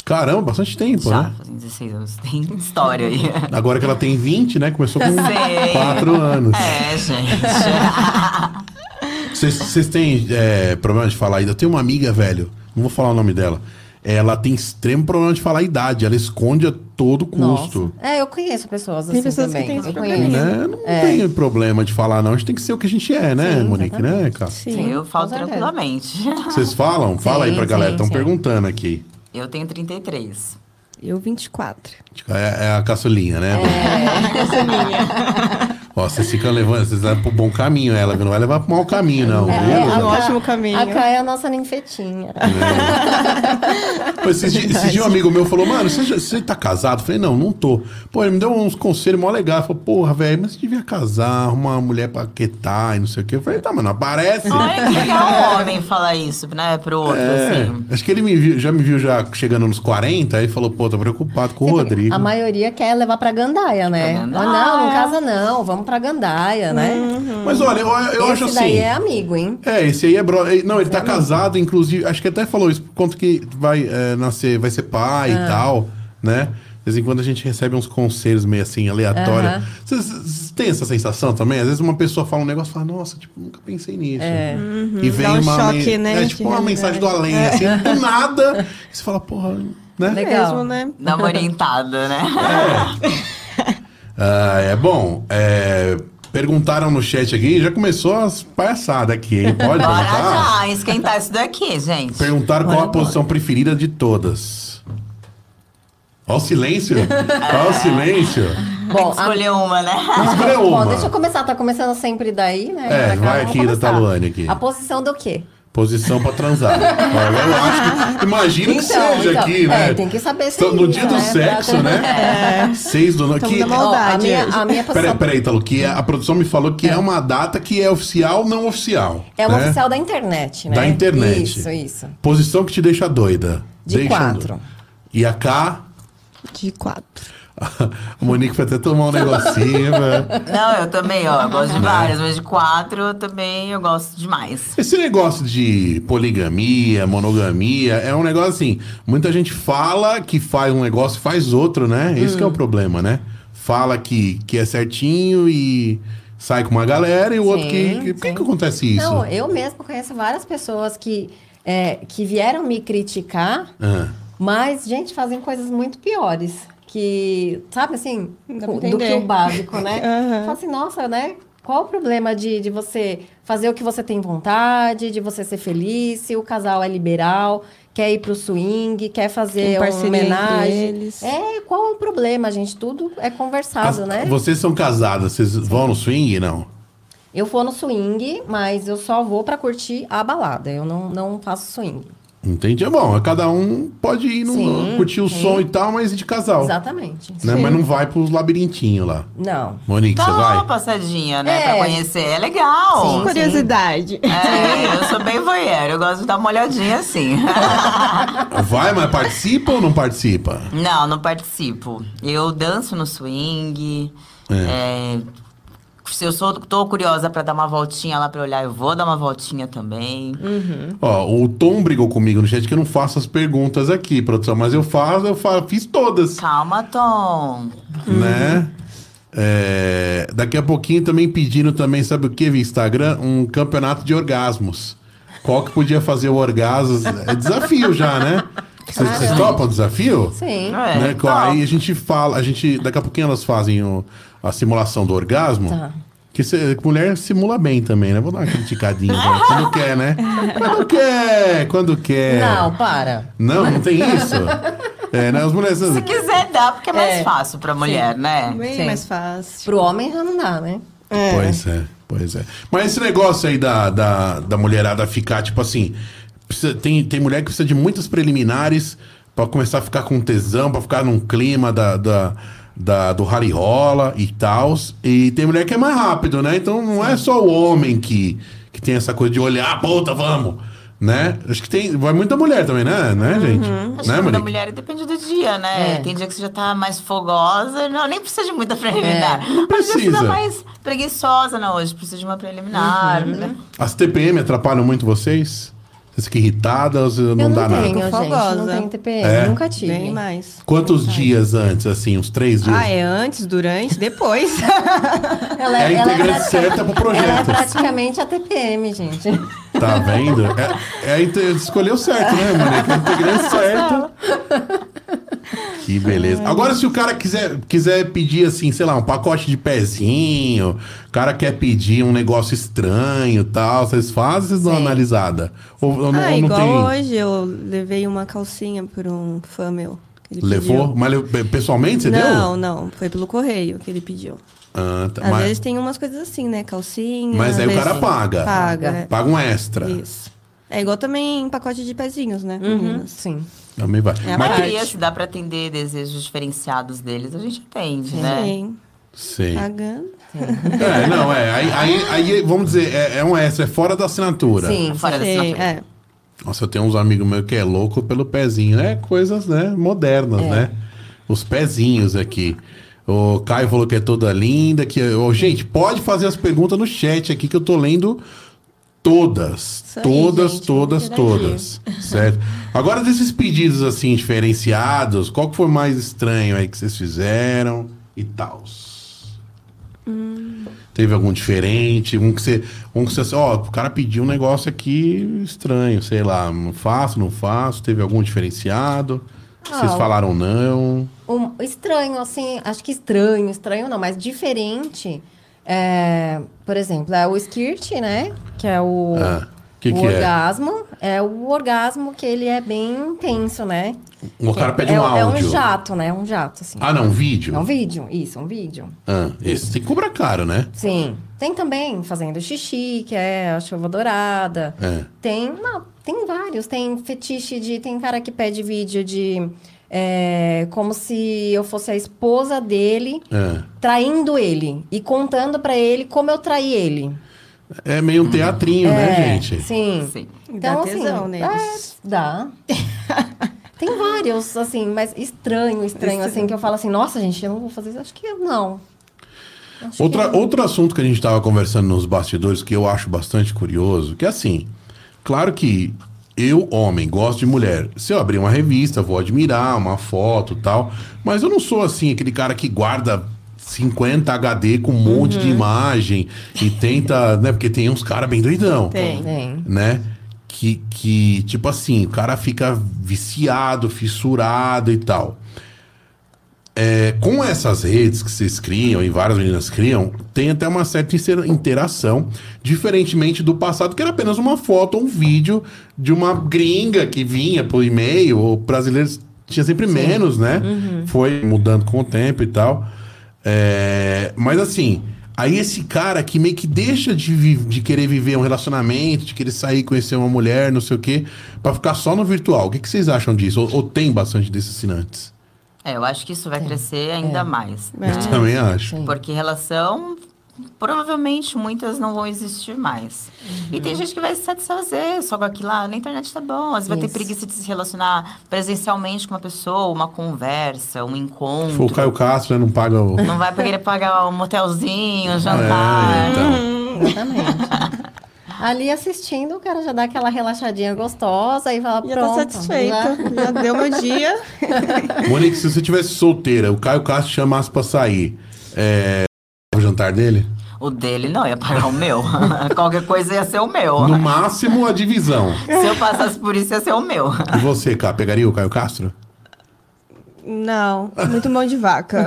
Caramba, bastante tempo, já né? fazem 16 anos. Tem história aí. Agora que ela tem 20, né? Começou com Sei. 4 anos. É, gente. Vocês vocês têm é, problema de falar ainda? Eu tenho uma amiga, velho, não vou falar o nome dela. Ela tem extremo problema de falar a idade. Ela esconde a todo custo. Nossa. É, eu conheço pessoas assim Tem pessoas que também. têm eu esse conheço. Né? Não tem problema de falar, não. A gente tem que ser o que a gente é, né, Sim, Monique? Né, cara? Sim. eu falo tranquilamente. Vocês falam? Fala aí Sim, pra galera. sim, Estão sim. perguntando aqui. Eu tenho 33. Eu 24. É, é a caçulinha, né? É, Ó, vocês ficam levando, vocês levam pro bom caminho ela, não vai levar pro mau caminho, não. É, viu? a Um ótimo caminho. A Cá é a nossa ninfetinha. Pô, Esse, dia, esse dia um amigo meu falou, mano, você, você tá casado? Eu falei, não, não tô. Pô, ele me deu uns conselhos mó legais. Falou, porra, velho, mas você devia casar, arrumar uma mulher pra quietar e não sei o quê. Eu falei, tá, mano, aparece. Olha que legal um homem falar isso, né, pro outro, É, assim. acho que ele me viu- já me viu já chegando nos 40, aí falou, pô, tô preocupado com o Rodrigo. A maioria quer levar pra Gandaia, né? Pra Ah, Gandaia. não, não casa não, vamos pra Gandaia, né? Mas olha, eu, eu Esse acho assim. daí é amigo, hein? É, esse aí é bro. Não, ele tá casado, inclusive. Acho que até falou isso, por conta que vai eh, nascer, vai ser pai Ah. e tal, né? De vez em quando a gente recebe uns conselhos meio assim, aleatórios. Vocês vocês têm essa sensação também? Às vezes uma pessoa fala um negócio e fala, nossa, tipo, nunca pensei nisso. É. E vem Dá um uma. choque, né, É tipo uma mensagem do além, assim, do nada. E você fala, porra, né? Legal. Mesmo, né? Dá uma orientada, né? Ah, é bom. é, perguntaram no chat aqui, já começou as palhaçadas aqui, hein? Pode Bora perguntar? já, esquentar isso daqui, gente. Perguntaram qual a posição preferida de todas. Olha o silêncio. Olha o silêncio. Bom, que escolher uma, né? Escolhe Bom, uma. deixa eu começar, tá começando sempre daí, né? É, Pra cá, vai vamos aqui da começar. Taluane aqui. A posição do quê? Posição pra transar. Eu acho que, imagino que Então, seja então, aqui, é, né? tem que saber Então, se No é dia do né? sexo, Pra- né? Seis do. Tamo Que... na. Ó, a Maldade minha, a minha posição Peraí, peraí, Talo, que a, a produção me falou que é. uma data que é oficial, não oficial. é uma né? oficial da internet, né? Da internet. Isso, isso. Posição que te deixa doida. De Deixa quatro. doida. E a K, De quatro. a Monique foi até tomar um negocinho, velho. Não, eu também, ó. eu Gosto de várias, mas de quatro eu também eu gosto demais. Esse negócio de poligamia, monogamia, é um negócio assim. Muita gente fala que faz um negócio e faz outro, né? Esse que é o problema, né? Fala que, que é certinho e sai com uma galera e o outro que. Que- Por que, que acontece isso? Não, eu mesmo conheço várias pessoas que, é, que vieram me criticar, Ah, mas, gente, fazem coisas muito piores. Que, sabe assim, do que o básico, né? Aham. Fala assim, nossa, né? Qual o problema de, de você fazer o que você tem vontade, de você ser feliz, se o casal é liberal, quer ir pro swing, quer fazer uma homenagem. eles. É, qual o problema, gente? Tudo é conversado, as- né? Vocês são casadas, vocês vão no swing? Não. Eu vou no swing, mas eu só vou pra curtir a balada. Eu não, não faço swing. Entendi. É bom, cada um pode ir no, Sim, curtir o sim. som e tal, mas de casal. Exatamente. Né? Mas não vai pros labirintinhos lá. Não. Monique, Dá você uma vai? passadinha, né? É. Pra conhecer. É legal. Sim. Curiosidade. É, eu sou bem voyeur, eu gosto de dar uma olhadinha assim. Vai, mas participa ou não participa? não, não participo. Eu danço no swing. é, se eu sou, tô curiosa pra dar uma voltinha lá pra olhar, eu vou dar uma voltinha também. Ó, o Tom brigou comigo no chat que eu não faço as perguntas aqui, produção, mas eu faço, eu fa- fiz todas, Calma, Tom. né? É, daqui a pouquinho também pedindo também, sabe o que, via Instagram? Um campeonato de orgasmos. Qual que podia fazer o orgasmo? É desafio já, né? Vocês topam o desafio? Sim. É, né? Aí a gente fala, a gente, daqui a pouquinho elas fazem o- a simulação do orgasmo. Tá. Que cê- mulher simula bem também, né? Vou dar uma criticadinha. né? Quando quer, né? Quando quer, quando quer. Não, para. Não, não tem isso. É, né? As mulheres. Se quiser, dá, porque é mais É. fácil pra mulher, né? Bem Sim. mais fácil. Pro homem já não dá, né? É. Pois é, pois é. Mas esse negócio aí da, da, da mulherada ficar, tipo assim. precisa- tem, tem mulher que precisa de muitas preliminares pra começar a ficar com tesão, pra ficar num clima da, da, da- do rally rola e tal. E tem mulher que é mais rápido, né? Então não é só o homem que, que tem essa coisa de olhar, "Ah, puta, vamos. Né? Acho que tem. Vai muita mulher também, né, né gente? Acho né, que da Monique? mulher depende do dia, né? É. Tem dia que você já tá mais fogosa, não, nem precisa de muita preliminar. É. Não Às vezes você precisa. tá mais preguiçosa, não, hoje precisa de uma preliminar, Uhum. né? As TPM atrapalham muito vocês? Você fica irritada você não eu dá não nada? tenho, gente. Não tenho TPM. É? Nunca tive. Bem mais. Quantos dias antes, assim? Uns três dias? Ah, é antes, durante, depois. Ela É a integrante pratica- certa pro projeto. Ela é praticamente a TPM, gente. Tá vendo? É, é escolheu certo, né, Mônica? A integrante certa. Que beleza. Agora, se o cara quiser, quiser pedir, assim, sei lá, um pacote de pezinho, o cara quer pedir um negócio estranho e tal, vocês fazem, vocês dão uma analisada? Ou, ou ah, ou não igual tem... hoje eu levei uma calcinha por um fã meu. Ele Levou? pediu. Mas pessoalmente você não, deu? não. Foi pelo correio que ele pediu. Ah, tá. Às Mas, vezes tem umas coisas assim, né? Calcinha. mas aí o cara paga. Paga. é. Paga um extra. Isso. É igual também pacote de pezinhos, né? Uhum, sim. Também vai. É a Mas. Maioria, se dá pra atender desejos diferenciados deles, a gente atende, né? Sim. Sim. Pagando. É, não, é. Aí, aí, aí, vamos dizer, é, é um extra, é fora da assinatura. Sim. Fora da Sim, assinatura. é. Nossa, eu tenho uns amigos meus que é louco pelo pezinho. É coisas, né, modernas, né? Os pezinhos aqui. O Caio falou que é toda linda. Que, ô, gente, pode fazer as perguntas no chat aqui que eu tô lendo todas. Todas, gente, todas, interagir. todas. Certo? Agora, desses pedidos assim, diferenciados, qual que foi mais estranho aí que vocês fizeram e tal? Teve algum diferente? Um que você. Um que você. Ó, o cara pediu um negócio aqui estranho, sei lá. Não faço, não faço. Teve algum diferenciado? Que Vocês Ah, falaram não. Um, estranho, assim, acho que estranho, estranho não, mas diferente. é, por exemplo, é o skirt, né? Que é o, Ah, que o que é? orgasmo. É? o orgasmo que ele é bem intenso, né? O cara pede é, um é áudio. um jato, né? Um jato, assim. Ah, não, um vídeo? É um vídeo, isso, um vídeo. Ah, esse tem que cobrar caro, né? Sim. Tem também fazendo xixi, que é a chuva dourada. É. Tem, não, tem vários. Tem fetiche de. Tem cara que pede vídeo de. é, como se eu fosse a esposa dele, É. traindo ele. E contando pra ele como eu traí ele. É meio um teatrinho, né, gente? Sim. Sim. Então, Dá tesão assim, neles. é, dá. Tem vários, assim, mas estranho, estranho, assim, que eu falo assim, nossa, gente, eu não vou fazer isso. Acho que não. Acho Outra, que- Outro assunto que a gente estava conversando nos bastidores, que eu acho bastante curioso, que é assim, claro que eu, homem, gosto de mulher. Se eu abrir uma revista, vou admirar uma foto e tal, mas eu não sou assim, aquele cara que guarda 50 HD com um monte de imagem e tenta, né? Porque tem uns caras bem doidão. Tem. Tem. Né? Que, que, tipo assim, o cara fica viciado, fissurado e tal. É, com essas redes que vocês criam e várias meninas criam, tem até uma certa interação, diferentemente do passado, que era apenas uma foto ou um vídeo de uma gringa que vinha por e-mail, ou brasileiros tinha sempre menos, né? Foi mudando com o tempo e tal. É, mas assim, aí esse cara que meio que deixa de, de querer viver um relacionamento, de querer sair, conhecer uma mulher, não sei o quê, pra ficar só no virtual. O que, que vocês acham disso? Ou, ou tem bastante desses assinantes? É, eu acho que isso vai crescer ainda mais. Eu né? também acho. Sim. Porque relação, provavelmente muitas não vão existir mais. E tem gente que vai se satisfazer só com aquilo lá. Na internet tá bom. Às vezes vai ter preguiça de se relacionar presencialmente com uma pessoa, uma conversa, um encontro. Foi o Caio Castro, né? Não paga o. Não vai querer pagar um motelzinho, um jantar. É, então. Exatamente. Ali assistindo, o cara já dá aquela relaxadinha gostosa e fala, Já pronto. tá satisfeito. já- Já deu meu dia. Monique, se você tivesse solteira, o Caio Castro chamasse pra sair, é. O jantar dele? O dele não, ia pagar o meu. Qualquer coisa ia ser o meu. No máximo, a divisão. Se eu passasse por isso, ia ser o meu. E você, cara, pegaria o Caio Castro? Não, muito mão de vaca.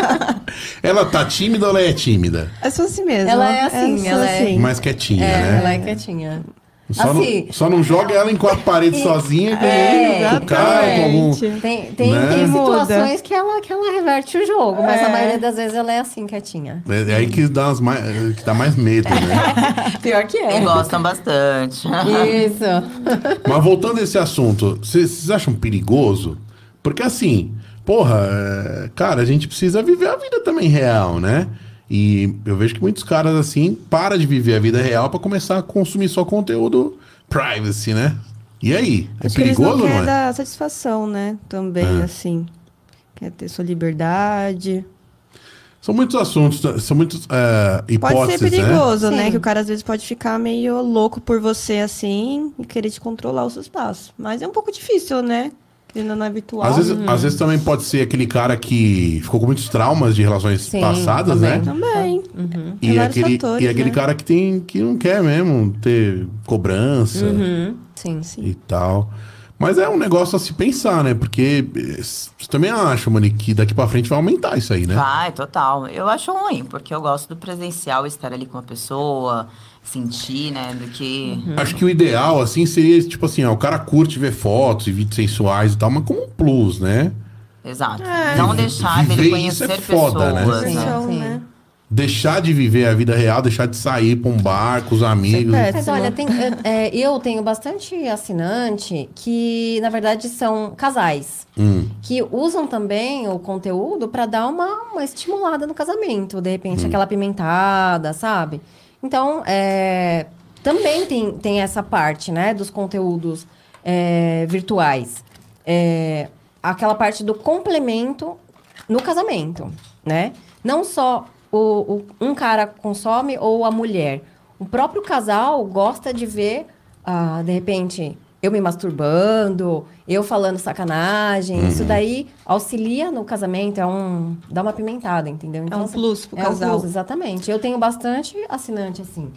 Ela tá tímida ou ela é tímida? É só assim mesmo. Ela é assim, ela é- assim. Mais quietinha, É, né? ela é quietinha. Só, assim, não, só não joga ela em quatro paredes sozinha com, É, com o Caio, com algum. Tem, tem, Né? tem situações que ela, que ela reverte o jogo, mas a É. maioria das vezes ela é assim, quietinha. É, é aí que dá, as mais, que dá mais medo, né? Pior que E gostam bastante. Isso. Mas voltando a esse assunto, vocês vocês acham perigoso? Porque assim, porra, é, cara, a gente precisa viver a vida também real, né? E eu vejo que muitos caras assim param de viver a vida real pra começar a consumir só conteúdo privacy, né? E aí? É Acho que eles perigoso não não é? dar satisfação, né? Também, É. assim. Quer ter sua liberdade. São muitos assuntos, são muitos é, Pode hipóteses, ser né? perigoso, né? Sim. Que o cara às vezes pode ficar meio louco por você assim e querer te controlar os seus passos. Mas é um pouco difícil, né? Que ainda não é habitual. Às vezes, às vezes também pode ser aquele cara que ficou com muitos traumas de relações Sim, passadas, também. né? Também. E Tem vários aquele, fatores, e aquele né? cara que tem que não quer mesmo ter cobrança Uhum. Sim. e tal. Mas é um negócio a se pensar, né? Porque eh, você também acha, mano, que daqui pra frente vai aumentar isso aí, né? Vai, total. Eu acho ruim, porque eu gosto do presencial, estar ali com a pessoa, sentir, né, do que... Acho que o ideal, assim, seria, tipo assim, ó, o cara curte ver fotos e vídeos sensuais e tal, mas como um plus, né? Exato. É. Não deixar Viver dele isso é conhecer foda, né? pessoas, Sim. né? Sim. né? Deixar de viver a vida real, deixar de sair pra um bar com os amigos. É, Mas olha, tem- é, eu tenho bastante assinante que, na verdade, são casais. Hum. Que usam também o conteúdo para dar uma, uma estimulada no casamento. De repente, aquela pimentada, sabe? Então, é, também tem, tem essa parte, né? Dos conteúdos é, virtuais. É, aquela parte do complemento no casamento, né? Não só o, o- um cara consome ou a mulher. O próprio casal gosta de ver, ah, de repente, eu me masturbando, eu falando sacanagem. Isso daí auxilia no casamento, é um. dá uma pimentada, entendeu? um assim, plus pro é casal. Um plus, exatamente. Eu tenho bastante assinante assim.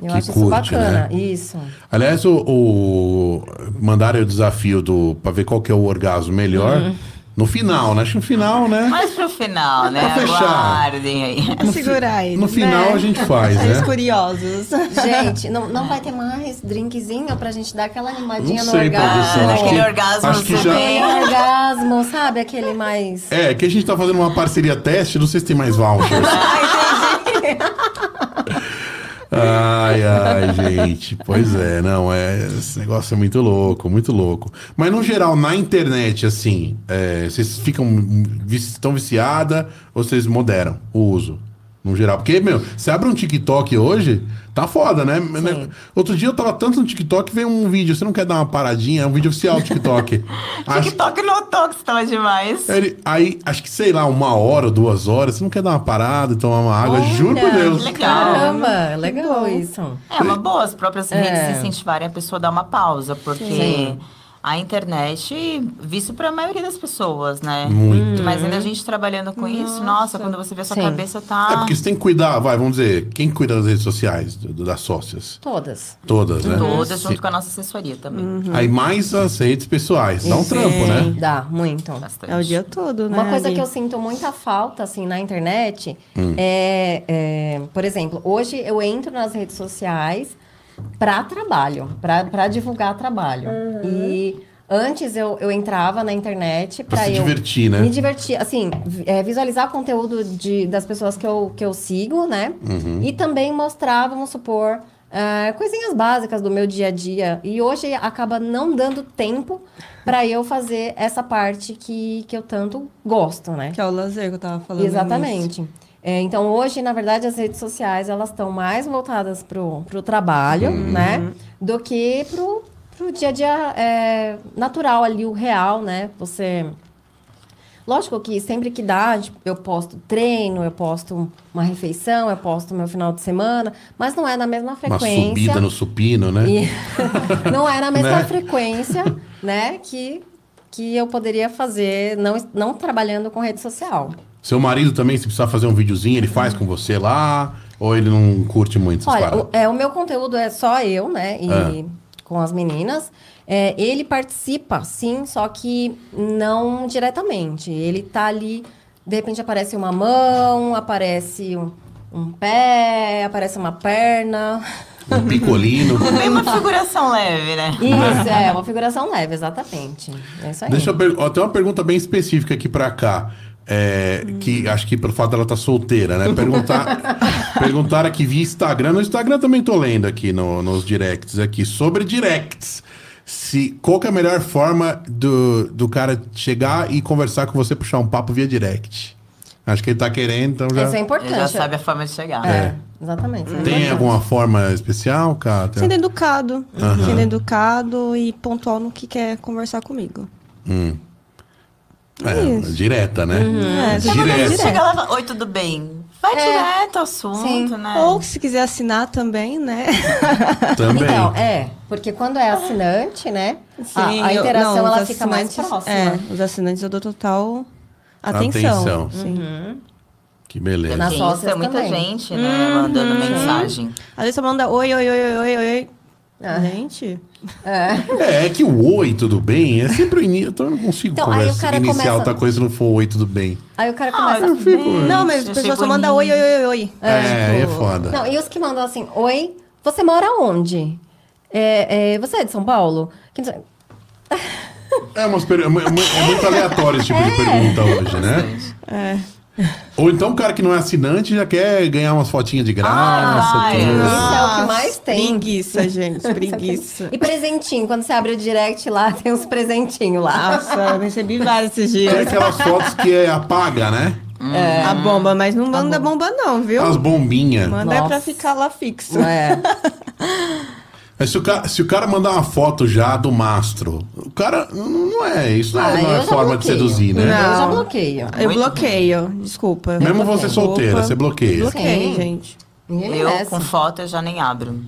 Eu Que acho isso curte, bacana. né? Isso. Aliás, o, o mandaram o desafio do pra ver qual que é o orgasmo melhor. Uhum. No final, né? Acho que no final, né? Mas pro final, né? Pra fechar. Aguardem aí. Vamos segurar eles, No final né? a gente faz, Os né? curiosos. Gente, não, não vai ter mais drinkzinho pra gente dar aquela animadinha Não no sei, orgasmo. produção. Aquele que- orgasmo acho que já-. Aquele orgasmo, sabe? Aquele mais. É, que a gente tá fazendo uma parceria teste, não sei se tem mais vouchers. Ai, ai, gente. Pois é, não, é, esse negócio é muito louco, muito louco. Mas no geral, na internet, assim, é, vocês ficam vi- tão viciada ou vocês moderam o uso? No geral. Porque, meu, você abre um TikTok hoje, tá foda, né? Né? Outro dia eu tava tanto no TikTok, veio um vídeo. Você não quer dar uma paradinha? É um vídeo oficial do TikTok. Acho- TikTok notou que você tava demais. ele- aí, acho que, sei lá, uma hora duas horas, você não quer dar uma parada e tomar uma água? Juro por Olha, Deus. legal. Caramba, legal isso. É uma boa, as próprias É. redes incentivarem a pessoa a dar uma pausa, porque Sim. A internet, visto para a maioria das pessoas, né? Muito. Mas ainda a gente trabalhando com isso, nossa, quando você vê a sua Sim. cabeça tá. É porque você tem que cuidar, vai, vamos dizer, quem cuida das redes sociais, do- das sócias? Todas. Todas, né? Todas Sim. junto com a nossa assessoria também. Aí mais as redes pessoais. Dá um Sim, trampo, né? Dá, muito. Bastante. É o dia todo, né? Uma coisa que eu sinto muita falta, assim, na internet Hum. é, é, por exemplo, hoje eu entro nas redes sociais para trabalho, para divulgar trabalho. E antes eu, eu entrava na internet Pra para se eu divertir, né? me divertir, assim, é, visualizar conteúdo de, das pessoas que eu, que eu sigo, né? Uhum. E também mostrar, vamos supor, é, coisinhas básicas do meu dia a dia. E hoje acaba não dando tempo para eu fazer essa parte que, que eu tanto gosto, né? Que é o lazer que eu tava falando. no início. É, então, hoje, na verdade, as redes sociais, elas estão mais voltadas pro, pro trabalho, Uhum. né? Do que pro, pro dia a dia é, natural ali, o real, né? Você... Lógico que sempre que dá, eu posto treino, eu posto uma refeição, eu posto meu final de semana, mas não é na mesma Uma frequência. subida no supino, né? E não é na mesma Né? frequência, né, que, que eu poderia fazer não, não trabalhando com rede social. Seu marido também, se precisar fazer um videozinho, ele faz com você lá? Ou ele não curte muito essas Olha, paradas? o, é, o meu conteúdo é só eu, né? E É. com as meninas. É, ele participa, sim, só que não diretamente. Ele tá ali, de repente aparece uma mão, aparece um, um pé, aparece uma perna. Um picolino. Bem uma figuração leve, né? Isso, é, uma figuração leve, exatamente. É isso aí. Deixa eu per... ó, tem uma pergunta bem específica aqui pra cá. É, que acho que pelo fato dela estar solteira, né? Perguntar, perguntaram aqui via Instagram. No Instagram também tô lendo aqui no- nos directs aqui sobre directs. Se, qual que é a melhor forma do, do cara chegar e conversar com você, puxar um papo via direct? Acho que ele tá querendo, então já. Isso é Ele importante. já sabe a forma de chegar. É, exatamente. é Tem importante. alguma forma especial, Kátia? Sendo educado. Aham. Sendo educado e pontual no que quer conversar comigo. Hum. É, Isso. direta, né? É, você Chega, manda Direta. chega lá e fala, oi, tudo bem? Vai É. direto ao assunto, Sim. né? Ou se quiser assinar também, né? Também. Então, é, porque quando é assinante, né? a, a eu- interação não, ela fica mais próxima. É, os assinantes eu dou total atenção. Atenção. Sim. Que beleza. Sim, sócias isso é muita também. gente, né? Mandando mensagem. Às vezes você manda oi, oi, oi, oi, oi, oi. Ah. Gente, É, é que o oi, tudo bem, é sempre o início. Então eu não consigo Então, aí o conversa, cara iniciar começa- outra coisa se não for oi, tudo bem. Aí o cara Ah, começa. eu fico- não, mas a pessoa só manda oi, oi, oi, oi. É, aí é tipo, foda. Não, e os que mandam assim, oi, você mora onde? É, é, você é de São Paulo? É, umas per... é é é muito aleatório esse tipo de pergunta hoje, né? É. Ou então o cara que não é assinante já quer ganhar umas fotinhas de graça. Ah, tudo. é. Isso é o que Nossa, mais tem. Preguiça, gente, preguiça. E presentinho, quando você abre o direct lá, tem uns presentinhos lá. Nossa, eu recebi vários esses Tem dias. aquelas fotos que é apaga, né? A bomba, mas não manda bomba não, viu? As bombinhas. Manda é pra Nossa. ficar lá fixo. É. Mas se o, cara, se o cara mandar uma foto já do mastro, o cara não, não é. Isso não é, Ah, não eu é forma de bloqueio. seduzir, né? Eu já Não. bloqueio. Eu Muito bloqueio, desculpa. Mesmo bloqueio. você solteira, Opa. você bloqueia. Bloqueio, gente. Ninguém Eu, merece. com foto, eu já nem abro.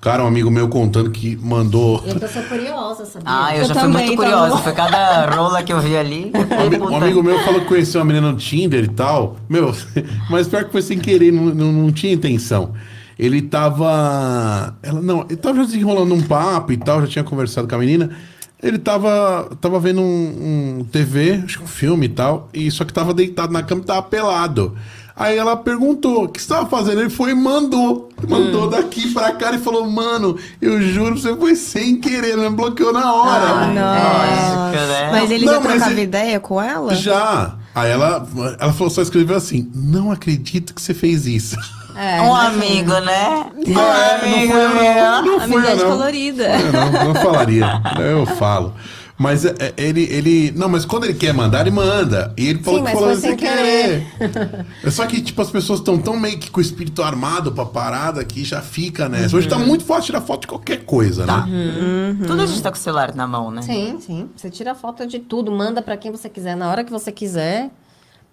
Cara, um amigo meu contando que mandou. Eu eu sou curiosa, sabia? Ah, eu, Eu já fui também, muito então curiosa. não. Foi cada rola que eu vi ali. Um, ami- um amigo meu falou que conheceu uma menina no Tinder e tal. Meu, mas pior que foi sem querer, não, não, não tinha intenção. Ele tava. Ela, não, ele tava desenrolando um papo e tal, já tinha conversado com a menina. Ele tava, tava vendo um, um TV, acho que um filme e tal, e só que tava deitado na cama e tava pelado. Aí ela perguntou: o que você tava fazendo? Ele foi e mandou. Mandou daqui pra cá e falou: Mano, eu juro, você foi sem querer, me bloqueou na hora. Ah, né? Mas ele Não, já trocava ele- ideia com ela? Já. Aí ela, ela falou, só escreveu assim: Não acredito que você fez isso. É, um imagina. amigo, né? Não, é, não foi não. Não foi eu, Amizade não. colorida. Eu não, não falaria. Eu falo. Mas é, é, ele, ele. Não, mas quando ele quer mandar, ele manda. E ele falou Sim, que falou sem querer. É só que, tipo, as pessoas estão tão meio que com o espírito armado pra parada que já fica nessa. Hoje tá Uhum. muito fácil tirar foto de qualquer coisa, Tá. né? Tudo a gente tá com o celular na mão, né? Sim, sim. Você tira foto de tudo, manda pra quem você quiser, na hora que você quiser.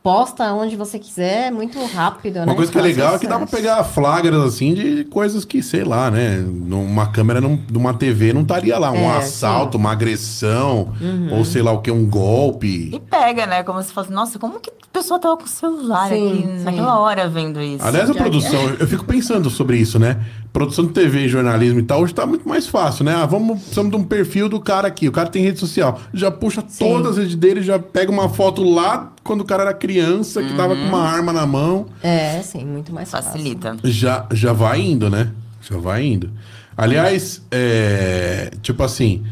Posta onde você quiser, é muito rápido, né? Uma coisa que é legal é que dá pra pegar flagras assim de coisas que, sei lá, né? Numa câmera não- numa TV não estaria lá. Um É, assalto, uma agressão, ou sei lá o que, um golpe. E pega, né? Como se fosse, nossa, como que pessoa tava com o celular Sim, aqui sim. naquela hora vendo isso? Aliás, a produção, eu fico pensando sobre isso, né? Produção de TV, jornalismo e tal, hoje tá muito mais fácil, né? Ah, vamos, precisamos de um perfil do cara aqui. O cara tem rede social. Já puxa Sim. todas as redes dele, já pega uma foto lá quando o cara era criança, que tava com uma arma na mão. É, sim, muito mais fácil. Facilita. Já, já vai indo, né? Já vai indo. Aliás, é, tipo assim,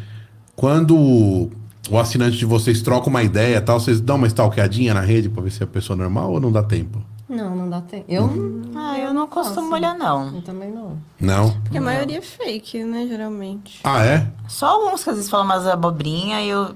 quando o assinante de vocês troca uma ideia e tal, vocês dão uma stalkeadinha na rede pra ver se é a pessoa normal ou não dá tempo? Não, não dá tempo. Eu, Ah, eu não costumo olhar, não. eu também não. Não? Porque a maioria é fake, né, geralmente. Ah, é? Só alguns que às vezes falam umas abobrinha e eu,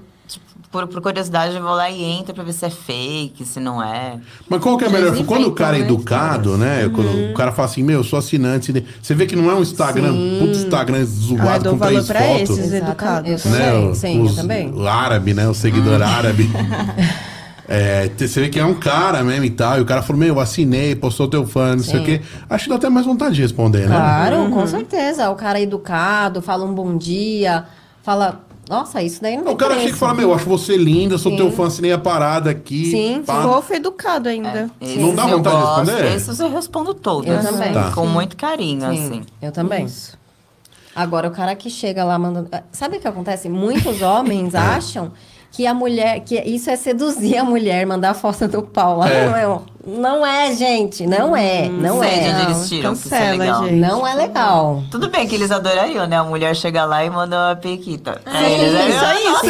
por, por curiosidade, eu vou lá e entro pra ver se é fake, se não é. Mas qual que é melhor? Quando o cara é educado, né? Quando o cara fala assim, meu, eu sou assinante. Você vê que não é um Instagram, Sim. puto Instagram Ah, eu zoado dou com valor três pra fotos. esses educados. Né? também, O- sim, os- também. O árabe, né? O seguidor árabe. É, você vê que é um cara mesmo e tal. E o cara falou, meu, eu assinei, postou teu fã, não sei o Sim. quê. Acho que dá até mais vontade de responder, né? Claro, com certeza. O cara é educado, fala um bom dia, fala. Nossa, isso daí não tem O cara chega e fala, meu, eu acho você linda, sou Sim. teu fã, assinei a parada aqui. Sim, pá. E educado ainda. Esses Não dá eu vontade de responder? Esses eu respondo todos. Eu também. Tá. Com muito carinho, Sim, assim. eu também. Agora, o cara que chega lá mandando. Sabe o que acontece? Muitos homens acham que a mulher. que isso é seduzir a mulher, mandar a foto do pau lá. É. Não, é, não é, gente. Não é. Não sei de é. onde Não, eles tiram, que isso é cancela, legal. gente. Não é legal. Tudo bem que eles adorariam, né? A mulher chega lá e manda uma pequita. Sim, eles, "Ah, só isso, nossa,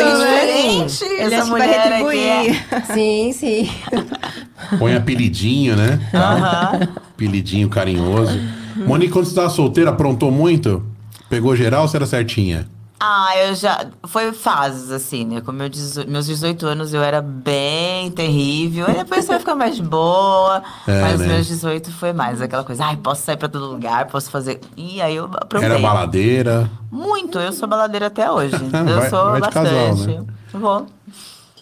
que né? essa vai mulher aqui é- retribuir. Sim, sim. Põe apelidinho, né? Aham. Apelidinho carinhoso. Monique, quando você tava solteira, aprontou muito? Pegou geral ou você era certinha? Ah, eu já. Foi fases, assim, né? Com meu dezo- meus 18 anos eu era bem terrível. Aí depois você vai ficar mais boa. É, mas né? meus 18 foi mais aquela coisa. Ai, posso sair pra todo lugar, posso fazer. E aí eu aprontei. Era baladeira. Muito, eu sou baladeira até hoje. eu Vai- sou vai de bastante. casal, né? Vou.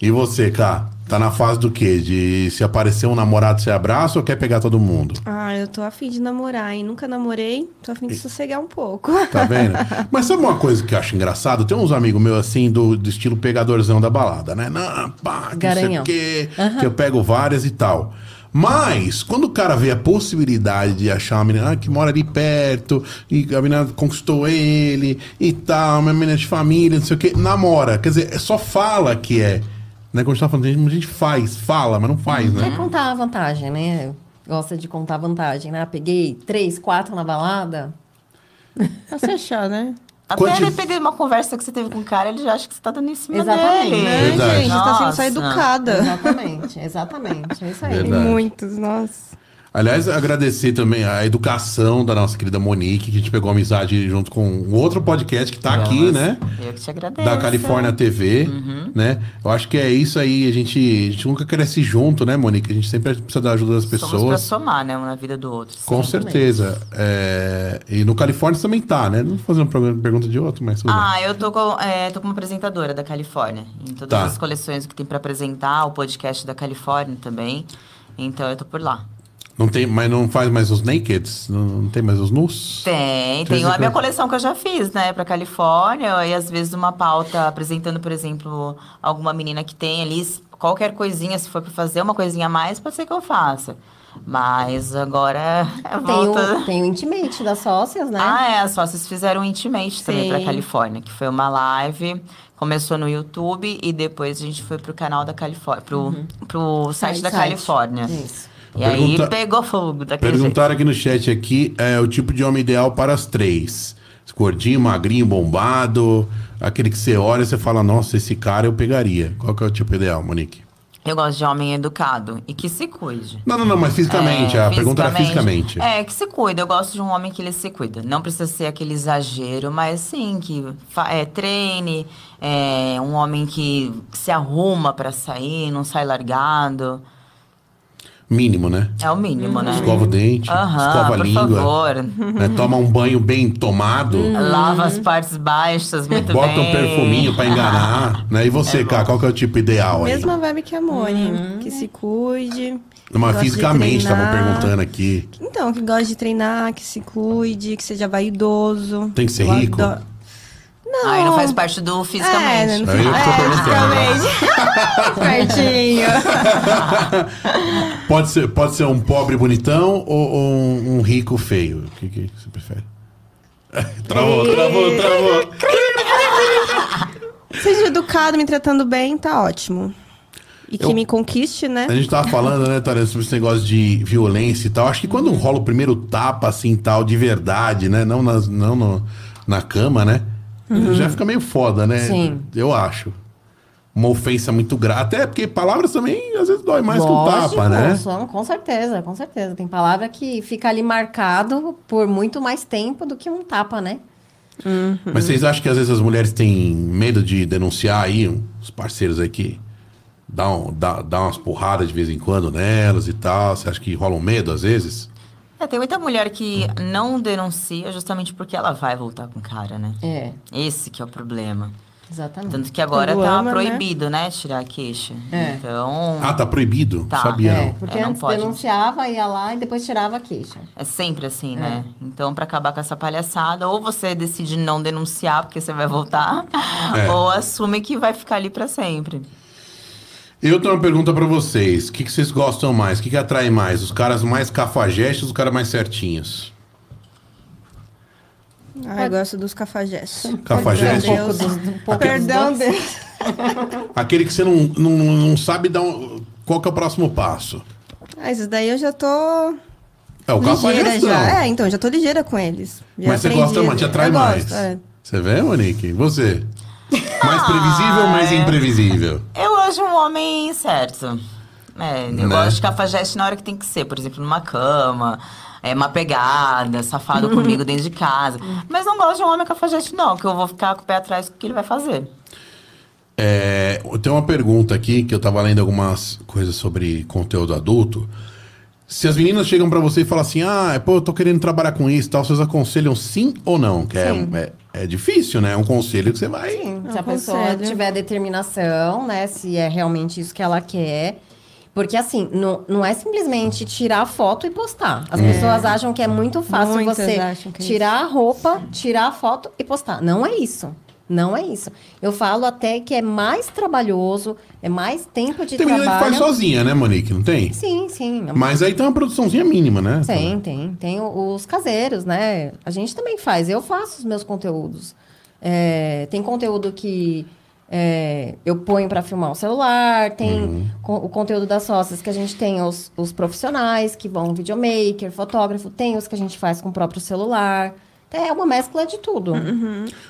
E você, Cá? Tá na fase do quê? De se aparecer um namorado, você abraça ou quer pegar todo mundo? Ah, eu tô afim de namorar, hein? Nunca namorei, tô afim de sossegar um pouco. Tá vendo? Mas sabe uma coisa que eu acho engraçado? Tem uns amigos meus assim, do, do estilo pegadorzão da balada, né? Não, pá, que não sei o Garanhão. quê, que eu pego várias e tal. Mas, quando o cara vê a possibilidade de achar uma menina ah, que mora ali perto, e a menina conquistou ele e tal, uma menina de família, não sei o quê, namora. Quer dizer, é só fala que é. Né? Como a gente tá falando, a gente faz, fala, mas não faz, Quer né? contar a vantagem, né? Gosta de contar a vantagem, né? Ah, Peguei três, quatro na balada. Pra se achar, né? Até Quanti- depender de uma conversa que você teve com o cara, ele já acha que você tá dando em cima Exatamente. dele. Né, Verdade. gente? Tá sendo só Nossa. educada. Exatamente, exatamente. É isso aí. Verdade. Tem muitos, nossa. Aliás, agradecer também a educação da nossa querida Monique, que a gente pegou amizade junto com um outro podcast que tá aqui, né? Eu que te agradeço. Da Califórnia TV, né? Eu acho que é isso aí, a gente, a gente nunca cresce junto, né, Monique? A gente sempre precisa da ajuda das Somos pra pessoas. somar, né? Um na vida do outro. Com certeza. É, E no Califórnia também tá, né? Não vou fazer uma pergun- pergunta de outro, mas. Ah, eu tô, com, é, tô como apresentadora da Califórnia. Em todas Tá. as coleções que tem pra apresentar, o podcast da Califórnia também. Então eu tô por lá. Não tem, mas não faz mais os nakeds? Não, não tem mais os nus? Tem, tem a minha coleção que eu já fiz, né, pra Califórnia, e às vezes uma pauta apresentando, por exemplo, alguma menina que tem ali, qualquer coisinha, se for pra fazer uma coisinha a mais, pode ser que eu faça. Mas agora Tem volta. o, tem o Intimate das sócias, né? Ah, é, as sócias fizeram um Intimate também Sim. pra Califórnia, que foi uma live, começou no YouTube e depois a gente foi pro canal da Califórnia, pro, pro site da Site. Califórnia. Isso. E Pergunta- aí pegou fogo daquele Perguntaram aqui no chat aqui, é o tipo de homem ideal para as três. Gordinho, magrinho, bombado, aquele que você olha e você fala, nossa, esse cara eu pegaria. Qual que é o tipo ideal, Monique? jeito. Eu gosto de homem educado e que se cuide. Não, não, não, mas fisicamente, É, a pergunta era fisicamente. É, que se cuida. Eu gosto de um homem que ele se cuida. Não precisa ser aquele exagero, mas sim, que é, treine. É, um homem que se arruma pra sair, não sai largado. Mínimo, né? É o mínimo, né? Escova o dente, Aham, escova a por língua, favor. né? toma um banho bem tomado, Lava as partes baixas muito bota bem. um perfuminho pra enganar, né? E você, É Cá, bom. qual que é o tipo ideal aí? Mesma vibe que a Moni. Que se cuide. Mas gosta de fisicamente, estavam treinar. perguntando aqui. Então, que gosta de treinar, que se cuide, que seja vaidoso. Tem que ser Eu rico? adoro- Não. Aí não faz parte do É, fisicamente. não Aí eu tô perguntando. Pertinho. Pode ser, pode ser um pobre bonitão ou, ou um, um rico feio? O que, que você prefere? Travou, travou, travou. Seja educado, me tratando bem, tá ótimo. E que Eu- me conquiste, né? A gente tava falando, né, Tarek, sobre esse negócio de violência e tal. Acho que quando rola o primeiro tapa, assim, tal, de verdade, né? Não, nas, não no- na cama, né? Já fica meio foda, né? Sim. Eu acho. Uma ofensa muito grave. Até porque palavras também, às vezes, dói mais que um Lógico, tapa, né? são- com certeza, com certeza. Tem palavra que fica ali marcado por muito mais tempo do que um tapa, né? Mas vocês acham que às vezes as mulheres têm medo de denunciar aí os parceiros aí que dão, dá, dá umas porradas de vez em quando nelas e tal? Você acha que rola um medo às vezes? É, tem muita mulher que não denuncia justamente porque ela vai voltar com o cara, né? É, Esse que é o problema. exatamente. Tanto que agora Quando tá ama, né? proibido, né? Tirar a queixa. É. Então, Ah, tá proibido? Tá. Sabia É, porque É, não antes pode. denunciava, ia lá e depois tirava a queixa. é sempre assim, né? Então, pra acabar com essa palhaçada, ou você decide não denunciar porque você vai voltar, É. ou assume que vai ficar ali pra sempre. Eu tenho uma pergunta pra vocês. O que, que vocês gostam mais? O que, que atrai mais? Os caras mais cafajestes ou os caras mais certinhos? Ah, eu gosto dos cafajestes. Cafajeste? Perdão, Deus. Um pouco Perdão, dois. Deus. Aquele que você não, não, não sabe dar um, qual que é o próximo passo. Ah, isso daí eu já tô É o ligeira já. É, então, já tô ligeira com eles. Já Mas você aprendi. gosta mais, te atrai Eu mais. gosto, é. Você vê, Monique? Você? Mais previsível ou mais é. imprevisível? Eu gosto de um homem certo. É, eu Né? gosto de cafajeste na hora que tem que ser. Por exemplo, numa cama, é, uma pegada, safado comigo dentro de casa. Mas não gosto de um homem cafajeste, não, que eu vou ficar com o pé atrás do que ele vai fazer. É, tem uma pergunta aqui que eu tava lendo algumas coisas sobre conteúdo adulto. Se as meninas chegam pra você e falam assim, ah, pô, eu tô querendo trabalhar com isso e tal, vocês aconselham sim ou não? Que é, Sim. é- é difícil, né? É um conselho que você vai. Sim, se É a um pessoa tiver determinação, né? Se é realmente isso que ela quer. Porque, assim, não, não é simplesmente tirar a foto e postar. As pessoas acham que é muito fácil Muitas você é tirar a roupa, tirar a foto e postar. Não é isso. Não é isso. Eu falo até que é mais trabalhoso, é mais tempo de Tem menina que trabalho. faz sozinha, né, Monique? Não tem? Sim, sim. Mas aí tem uma produçãozinha mínima, né? Tem, tem. Tem os caseiros, né? A gente também faz. Eu faço os meus conteúdos. É, tem conteúdo que é, eu ponho para filmar o celular. Tem co- o conteúdo das sócias que a gente tem os, os profissionais que vão videomaker, fotógrafo. Tem os que a gente faz com o próprio celular. É uma mescla de tudo.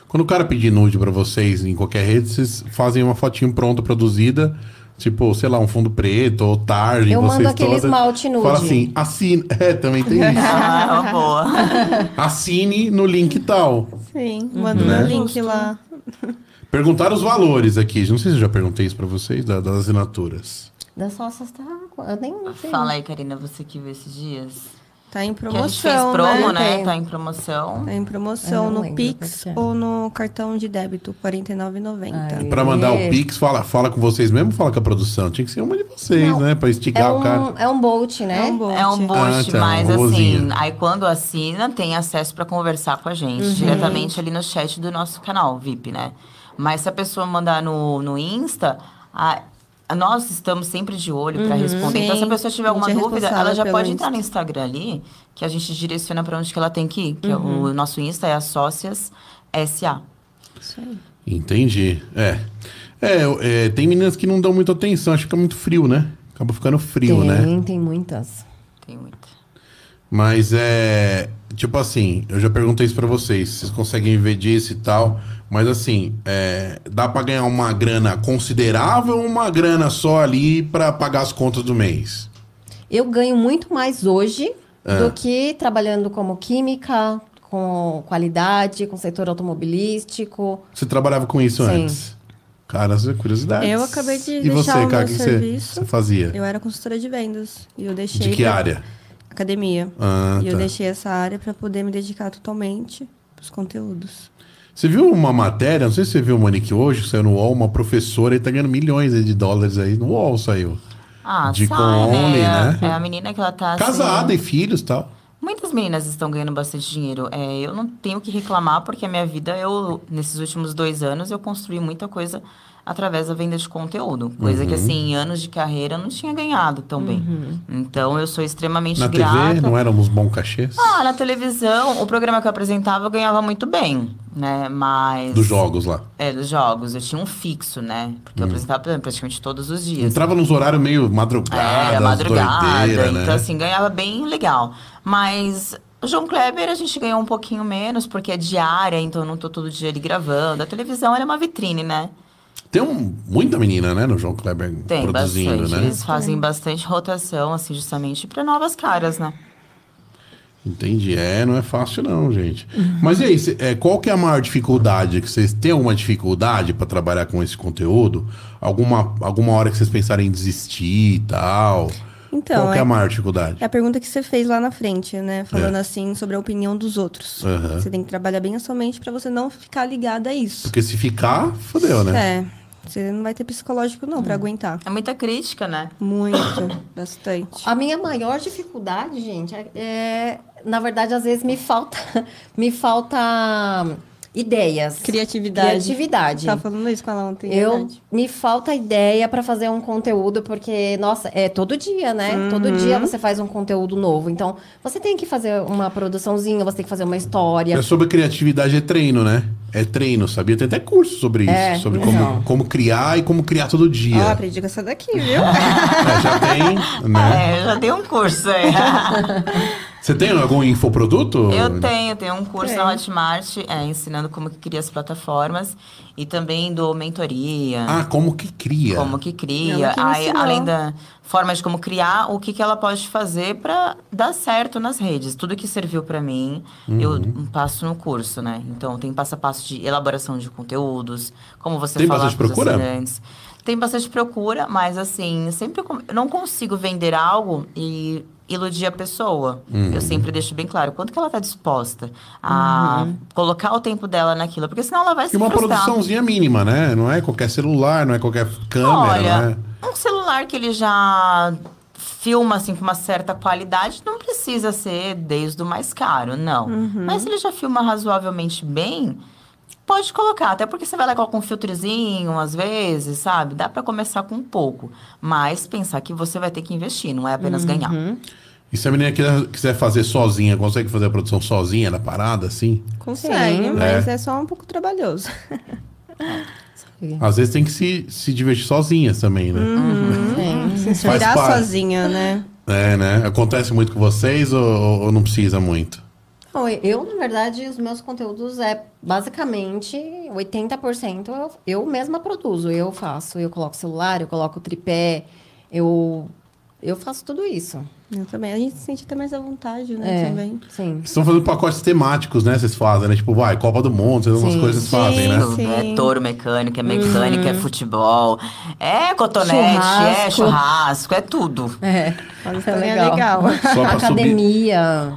Quando o cara pedir nude pra vocês em qualquer rede, vocês fazem uma fotinho pronta, produzida. Tipo, sei lá, um fundo preto ou tarde. Eu vocês mando aquele todas. esmalte nude. Fala assim, assine. É, também tem isso. Ah, uma boa. assine no link tal. Sim, manda Né? o link lá. Perguntaram os valores aqui. Não sei se eu já perguntei isso pra vocês, da- das assinaturas. Das sócias tá. Eu nem sei. Fala aí, Karina, você que viu esses dias. Tá em Que a gente fez promoção, promo, né? né? Tá em promoção. Tá em Eu promoção no lembro Pix é. ou no cartão de débito, R$ 49,90. Ai. Pra mandar o. Pix, fala, fala com vocês mesmo ou fala com a produção? Tinha que ser uma de vocês, Não. né? Pra estigar É o cara. um, é um bolt, né? É um bolt. É um boost, Ah, tá, mas um assim, aí quando assina, tem acesso pra conversar com a gente Uhum. diretamente ali no chat do nosso canal VIP, né? Mas se a pessoa mandar no, no Insta, a- nós estamos sempre de olho pra responder. então, se a Sim, pessoa tiver alguma é dúvida, ela já pode entrar Insta. no Instagram ali, que a gente direciona pra onde que ela tem que ir. Que é o nosso Insta é a Sócias SA. Isso aí. Entendi. É. É, é, tem meninas que não dão muita atenção, acho que fica muito frio, né? Acaba ficando frio, tem, né? tem muitas. Tem muita. Mas é. Tipo assim, eu já perguntei isso pra vocês, vocês conseguem ver disso e tal. Mas assim, é, dá pra ganhar uma grana considerável ou uma grana só ali pra pagar as contas do mês? Eu ganho muito mais hoje É. do que trabalhando como química, com qualidade, com setor automobilístico. Você trabalhava com isso Sim. antes? Cara, essa é curiosidade. Eu acabei de E deixar você, o cara, meu o que você, serviço. você fazia? Eu era consultora de vendas. E eu deixei. De que pra- área? Academia. Ah, e eu tá. deixei essa área para poder me dedicar totalmente pros conteúdos. Você viu uma matéria, não sei se você viu, Monique, hoje, que saiu no UOL, uma professora aí tá ganhando milhões de dólares aí. No UOL saiu. Ah, De sai, com Only, né? É a menina que ela tá assim, Casada e filhos e tal. Muitas meninas estão ganhando bastante dinheiro. É, eu não tenho que reclamar, porque a minha vida, eu, nesses últimos dois anos, eu construí muita coisa através da venda de conteúdo. Coisa Uhum. que, assim, em anos de carreira, eu não tinha ganhado tão bem. Então, eu sou extremamente Na grata. TV não éramos bons cachês? Ah, na televisão, o programa que eu apresentava, eu ganhava muito bem, né? Mas... Dos jogos lá. É, dos jogos. Eu tinha um fixo, né? Porque eu apresentava praticamente todos os dias. Entrava nos horários meio madrugada, Era madrugada, doideira, né? então assim, ganhava bem legal. Mas o João Kleber a gente ganhou um pouquinho menos, porque é diária, então eu não tô todo dia ali gravando. A televisão é uma vitrine, né? Tem um- muita menina, né, no João Kleber Tem produzindo, bastante. né? Eles fazem bastante rotação, assim, justamente para novas caras, né? Entendi. É, não é fácil não, gente. Mas e aí, cê- é, qual que é a maior dificuldade? Que vocês têm alguma dificuldade para trabalhar com esse conteúdo? Alguma, alguma hora que vocês pensarem em desistir e tal? Então, qual que é é- a maior dificuldade? É a pergunta que você fez lá na frente, né? Falando assim sobre a opinião dos outros. Aham. Você tem que trabalhar bem a sua mente para você não ficar ligada a isso. Porque se ficar, fodeu, né? É. Você não vai ter psicológico não para aguentar. É muita crítica, né? Muito, bastante. A minha maior dificuldade, gente, é, é, na verdade, às vezes me falta, me falta ideias. Criatividade. Criatividade. Tava falando isso com ela ontem, Eu verdade. me falta ideia para fazer um conteúdo porque nossa é todo dia, né? Todo dia você faz um conteúdo novo. Então você tem que fazer uma produçãozinha, você tem que fazer uma história. É sobre criatividade, é treino, né? É treino, sabia? Tem até curso sobre isso. É, sobre então. como, como criar e como criar todo dia. Ah, aprendi com essa daqui, viu? É, já tem, né? É, já dei um curso aí. Você tem algum infoproduto? Eu tenho, tenho um curso Tem. na Hotmart, é, ensinando como que cria as plataformas e também dou mentoria. Ah, como que cria? Como que cria, me aí, além da forma de como criar, o que, que ela pode fazer para dar certo nas redes. Tudo que serviu para mim, eu Uhum. passo no curso, né? Então, tem passo a passo de elaboração de conteúdos, como você Tem falar procura? assinantes. Tem bastante procura, mas assim, sempre eu com- eu não consigo vender algo e, iludir a pessoa. Uhum. Eu sempre deixo bem claro quanto que ela tá disposta a colocar o tempo dela naquilo, porque senão ela vai se E uma frustrar. produçãozinha mínima, né? Não é qualquer celular, não é qualquer câmera, Olha, né? um celular que ele já filma assim com uma certa qualidade não precisa ser desde o mais caro, não. Mas se ele já filma razoavelmente bem, pode colocar, até porque você vai lá com um filtrozinho às vezes, sabe? Dá pra começar com um pouco, mas pensar que você vai ter que investir, não é apenas ganhar. E se a menina quiser, quiser fazer sozinha, consegue fazer a produção sozinha na parada, assim? Consegue, Sim. mas É. é. só um pouco trabalhoso. Às vezes tem que se, se divertir sozinha também, né? Sim. Se inspirar sozinha, né? É, né? Acontece muito com vocês ou, ou não precisa muito? Bom, eu, na verdade, os meus conteúdos é basicamente 80% eu, eu mesma produzo, eu faço. Eu coloco celular, eu coloco tripé, eu, eu faço tudo isso. Eu também. A gente se sente até mais à vontade, né? É, Também. sim. Vocês estão fazendo pacotes temáticos, né? Vocês fazem, né? Tipo, vai, Copa do Mundo, vocês algumas coisas vocês fazem, né? Sim. É touro mecânico, é mecânica, é futebol, é cotonete, é Churrasco. churrasco, é tudo. É, isso também é legal. Só pra Academia,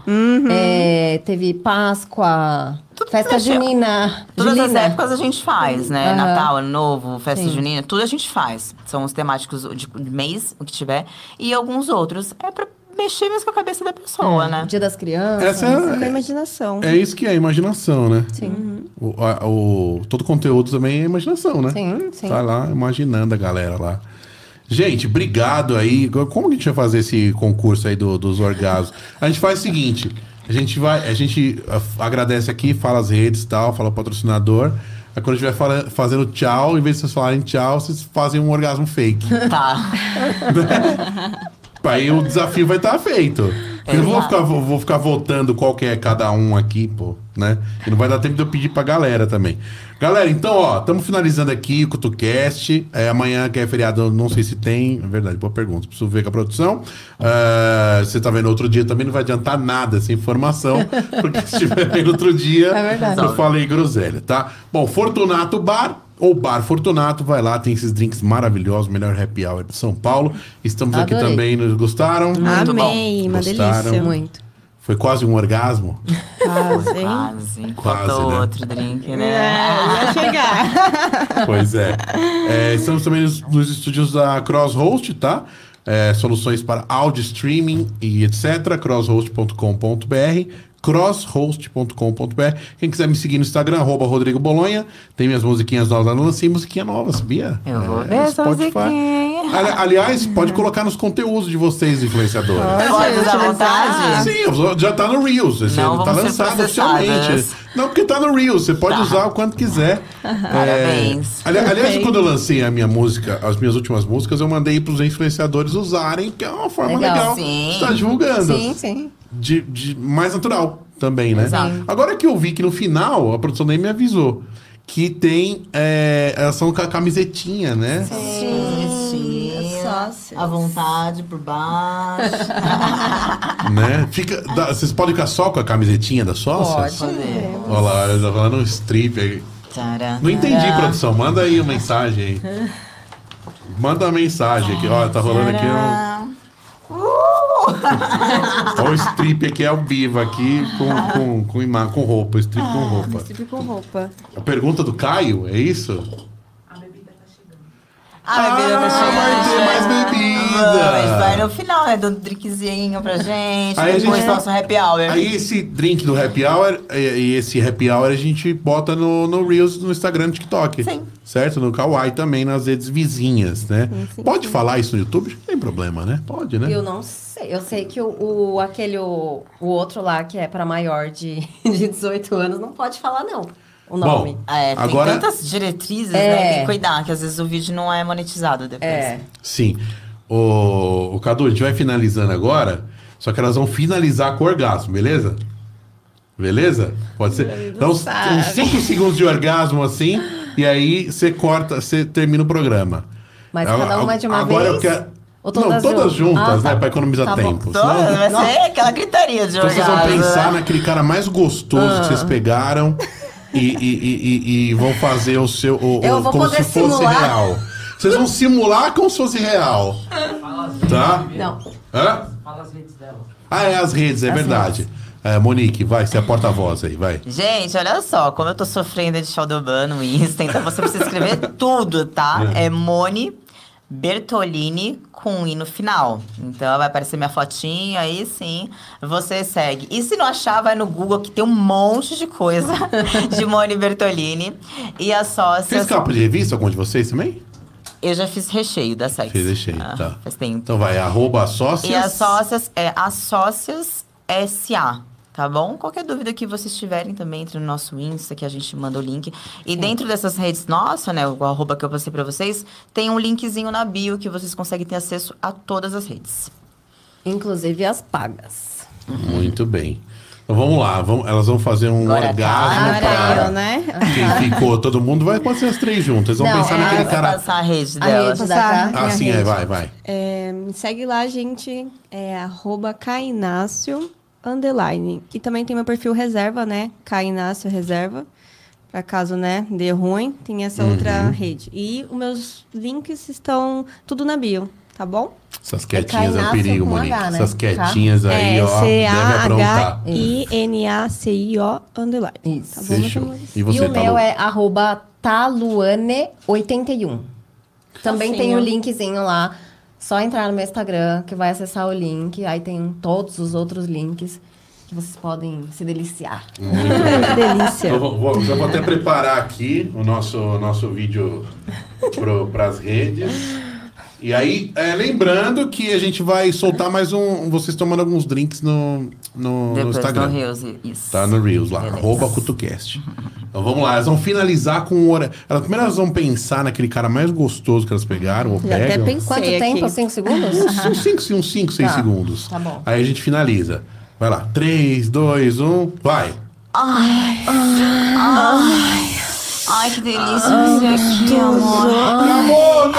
é, teve Páscoa, festa mexe- junina. Todas as épocas a gente faz, né? Aham. Natal, Ano Novo, Festa Sim. Junina, tudo a gente faz. São os temáticos de de mês, o que tiver. E alguns outros é pra mexer mesmo com a cabeça da pessoa, né? Dia das crianças. Essa a é, imaginação. é isso que é imaginação, né? Sim. O, a- o- todo conteúdo também é imaginação, né? Sim, sim. Tá lá imaginando a galera lá. Gente, obrigado aí. Como que a gente vai fazer esse concurso aí do- dos orgasmos? A gente faz o seguinte: a gente vai, a gente agradece aqui, fala as redes e tal, fala o patrocinador. Aí quando a gente vai fala- fazendo tchau, em vez de vocês falarem tchau, vocês fazem um orgasmo fake. Tá. Aí o desafio vai estar feito. Eu não vou ficar, vou, vou ficar voltando qual que é cada um aqui, pô, né? E não vai dar tempo de eu pedir pra galera também. Galera, então, ó, estamos finalizando aqui o CutuCast. É, amanhã, que é feriado, não sei se tem. É verdade, boa pergunta. Preciso ver com a produção. Ah, você tá vendo outro dia também, não vai adiantar nada essa informação, porque se vendo outro dia, É eu falei groselha, tá? Bom, Fortunato Bar. Ou Bar Fortunato, vai lá, tem esses drinks maravilhosos, melhor happy hour de São Paulo. Estamos aqui Adorei. também, nos gostaram? Muito bom. Amei, uma Gostaram? delícia. Muito. Foi quase um orgasmo. Quase, hein? Quase. Quase, Faltou né? outro drink, né? É, ia chegar. Pois é. É, Estamos também nos, nos estúdios da Crosshost, tá? É, soluções para áudio streaming e etc. crosshost.com.br crosshost.com.br Quem quiser me seguir no Instagram, arroba Rodrigo Bolonha. Tem minhas musiquinhas novas lá. Lancei musiquinha nova, sabia? Eu vou É, ver Spotify. Ali- Aliás, pode colocar nos conteúdos de vocês, influenciadores. Pode usar vontade? Sim, já tá no Reels. Esse Não tá lançado oficialmente. Não, porque tá no Reels. Você pode usar o quanto quiser. Parabéns. É, ali- aliás, quando eu lancei a minha música, as minhas últimas músicas, eu mandei pros influenciadores usarem, que é uma forma legal. Legal. Sim. de estar divulgando. Sim, sim. De, de mais natural também, né? Exato. Agora que eu vi que no final, a produção nem me avisou. Que tem. É, elas são com a camisetinha, né? Sim. Sócios. À vontade, por baixo. né? Fica, dá- vocês podem ficar só com a camisetinha da sócia? Pode. Olha lá, ela tá falando um strip aí. Tcharam. Não entendi, produção. Manda aí uma mensagem aí. Manda uma mensagem aqui. Ó, tá rolando aqui um. Olha o strip aqui ao vivo aqui com, com, com, com roupa. Strip com roupa. Sempre com roupa. A pergunta do Caio, é isso? A bebida tá chegando. vai ter mais bebida. Vamos, vai no final, né? Do drinkzinho pra gente. Aí a depois gente- nosso happy hour. Aí esse drink do happy hour e, esse happy hour a gente bota no, no Reels, no Instagram, no TikTok. Sim. Certo? No Kawaii também, nas redes vizinhas, né? sim, Pode falar isso no YouTube? Acho que Não tem problema, né? Pode, né? Eu não sei. Eu sei que o, o- aquele, o, o outro lá, que é pra maior de, de 18 anos, não pode falar, não. O nome. Bom, É, tem Agora- tantas diretrizes, É. né? Tem que cuidar, que às vezes o vídeo não é monetizado depois. é. Sim. O, o Cadu, a gente vai finalizando agora, só que elas vão finalizar com orgasmo, beleza? Beleza? Pode ser? Então, uns 5 segundos de orgasmo assim, e aí você corta, você termina o programa. Mas cada uma de uma agora vez? eu quero. Ou não, todas todas juntas? juntas, Ah, né? tá. Pra economizar Tá bom. tempo. Toda, senão- vai ser aquela gritaria de Então vocês vão orgasmo, pensar né? naquele cara mais gostoso que vocês pegaram e, e- e- e- vão fazer o seu. O, Eu o- vou como poder se fosse simular. real. Vocês vão simular como se fosse real. Tá? Não. Hã? Fala as redes dela. Ah, é as redes, é As verdade. É, Monique, vai, você é a porta-voz aí, vai. Gente, olha só, como eu tô sofrendo de Shadowban no Insta, então você precisa escrever tudo, tá? É Moni Bertolini com i no final. Então vai aparecer minha fotinha, aí sim você segue. E se não achar, vai no Google que tem um monte de coisa de Moni Bertolini. E as sócias. Fez capa de revista algum de vocês também? Eu já fiz recheio da Sex. Fez recheio, Ah, tá. Faz tempo. Então vai, arroba sócias. E as sócias é as sócias SA, tá bom? Qualquer dúvida que vocês tiverem também, entre no nosso Insta, que a gente manda o link. E dentro dessas redes nossa, né, o arroba que eu passei pra vocês, tem um linkzinho na bio que vocês conseguem ter acesso a todas as redes. Inclusive as pagas. Muito bem. Então vamos lá, vamos- elas vão fazer um Agora orgasmo tá. Agora para eu, né? quem ficou. Todo mundo vai ser as três juntas. Vão Não, pensar é, naquele cara. passar a rede A delas. rede da. Ah, sim, é, vai, vai. É, me segue lá, gente. É arroba Cainácio underline. E também tem meu perfil reserva, né? Cainácio reserva. Pra caso, né, dê ruim, tem essa Uhum. outra rede. E os meus links estão tudo na bio, tá bom? Essas quietinhas é um Cainácio perigo, Monique. H, né? Essas quietinhas aí, é ó, deve aprontar. C-A-H-I-N-A-C-I-O underline. Isso. Tá bom, Fechou. E você, e o tá meu é arroba taluane81. Também tem o linkzinho lá. Só entrar no meu Instagram, que vai acessar o link. Aí tem todos os outros links que vocês podem se deliciar. Delícia. Eu vou, vou- já vou até preparar aqui o nosso, nosso vídeo para as redes. E aí, é, lembrando que a gente vai soltar mais um. Vocês tomando alguns drinks no, no, no Instagram. no Reels, isso. Tá no Reels lá, Beleza. arroba CutoCast. Então vamos lá, elas vão finalizar com o hora. Elas, primeiro elas vão pensar naquele cara mais gostoso que elas pegaram, ou Já até pegam. pensei Quanto aqui. tempo? Cinco segundos? Uns 5, uns 5, 6 Tá, segundos. tá bom. Aí a gente finaliza. Vai lá, 3, 2, 1, vai. Ai, que delícia esse aqui, amor. Amor,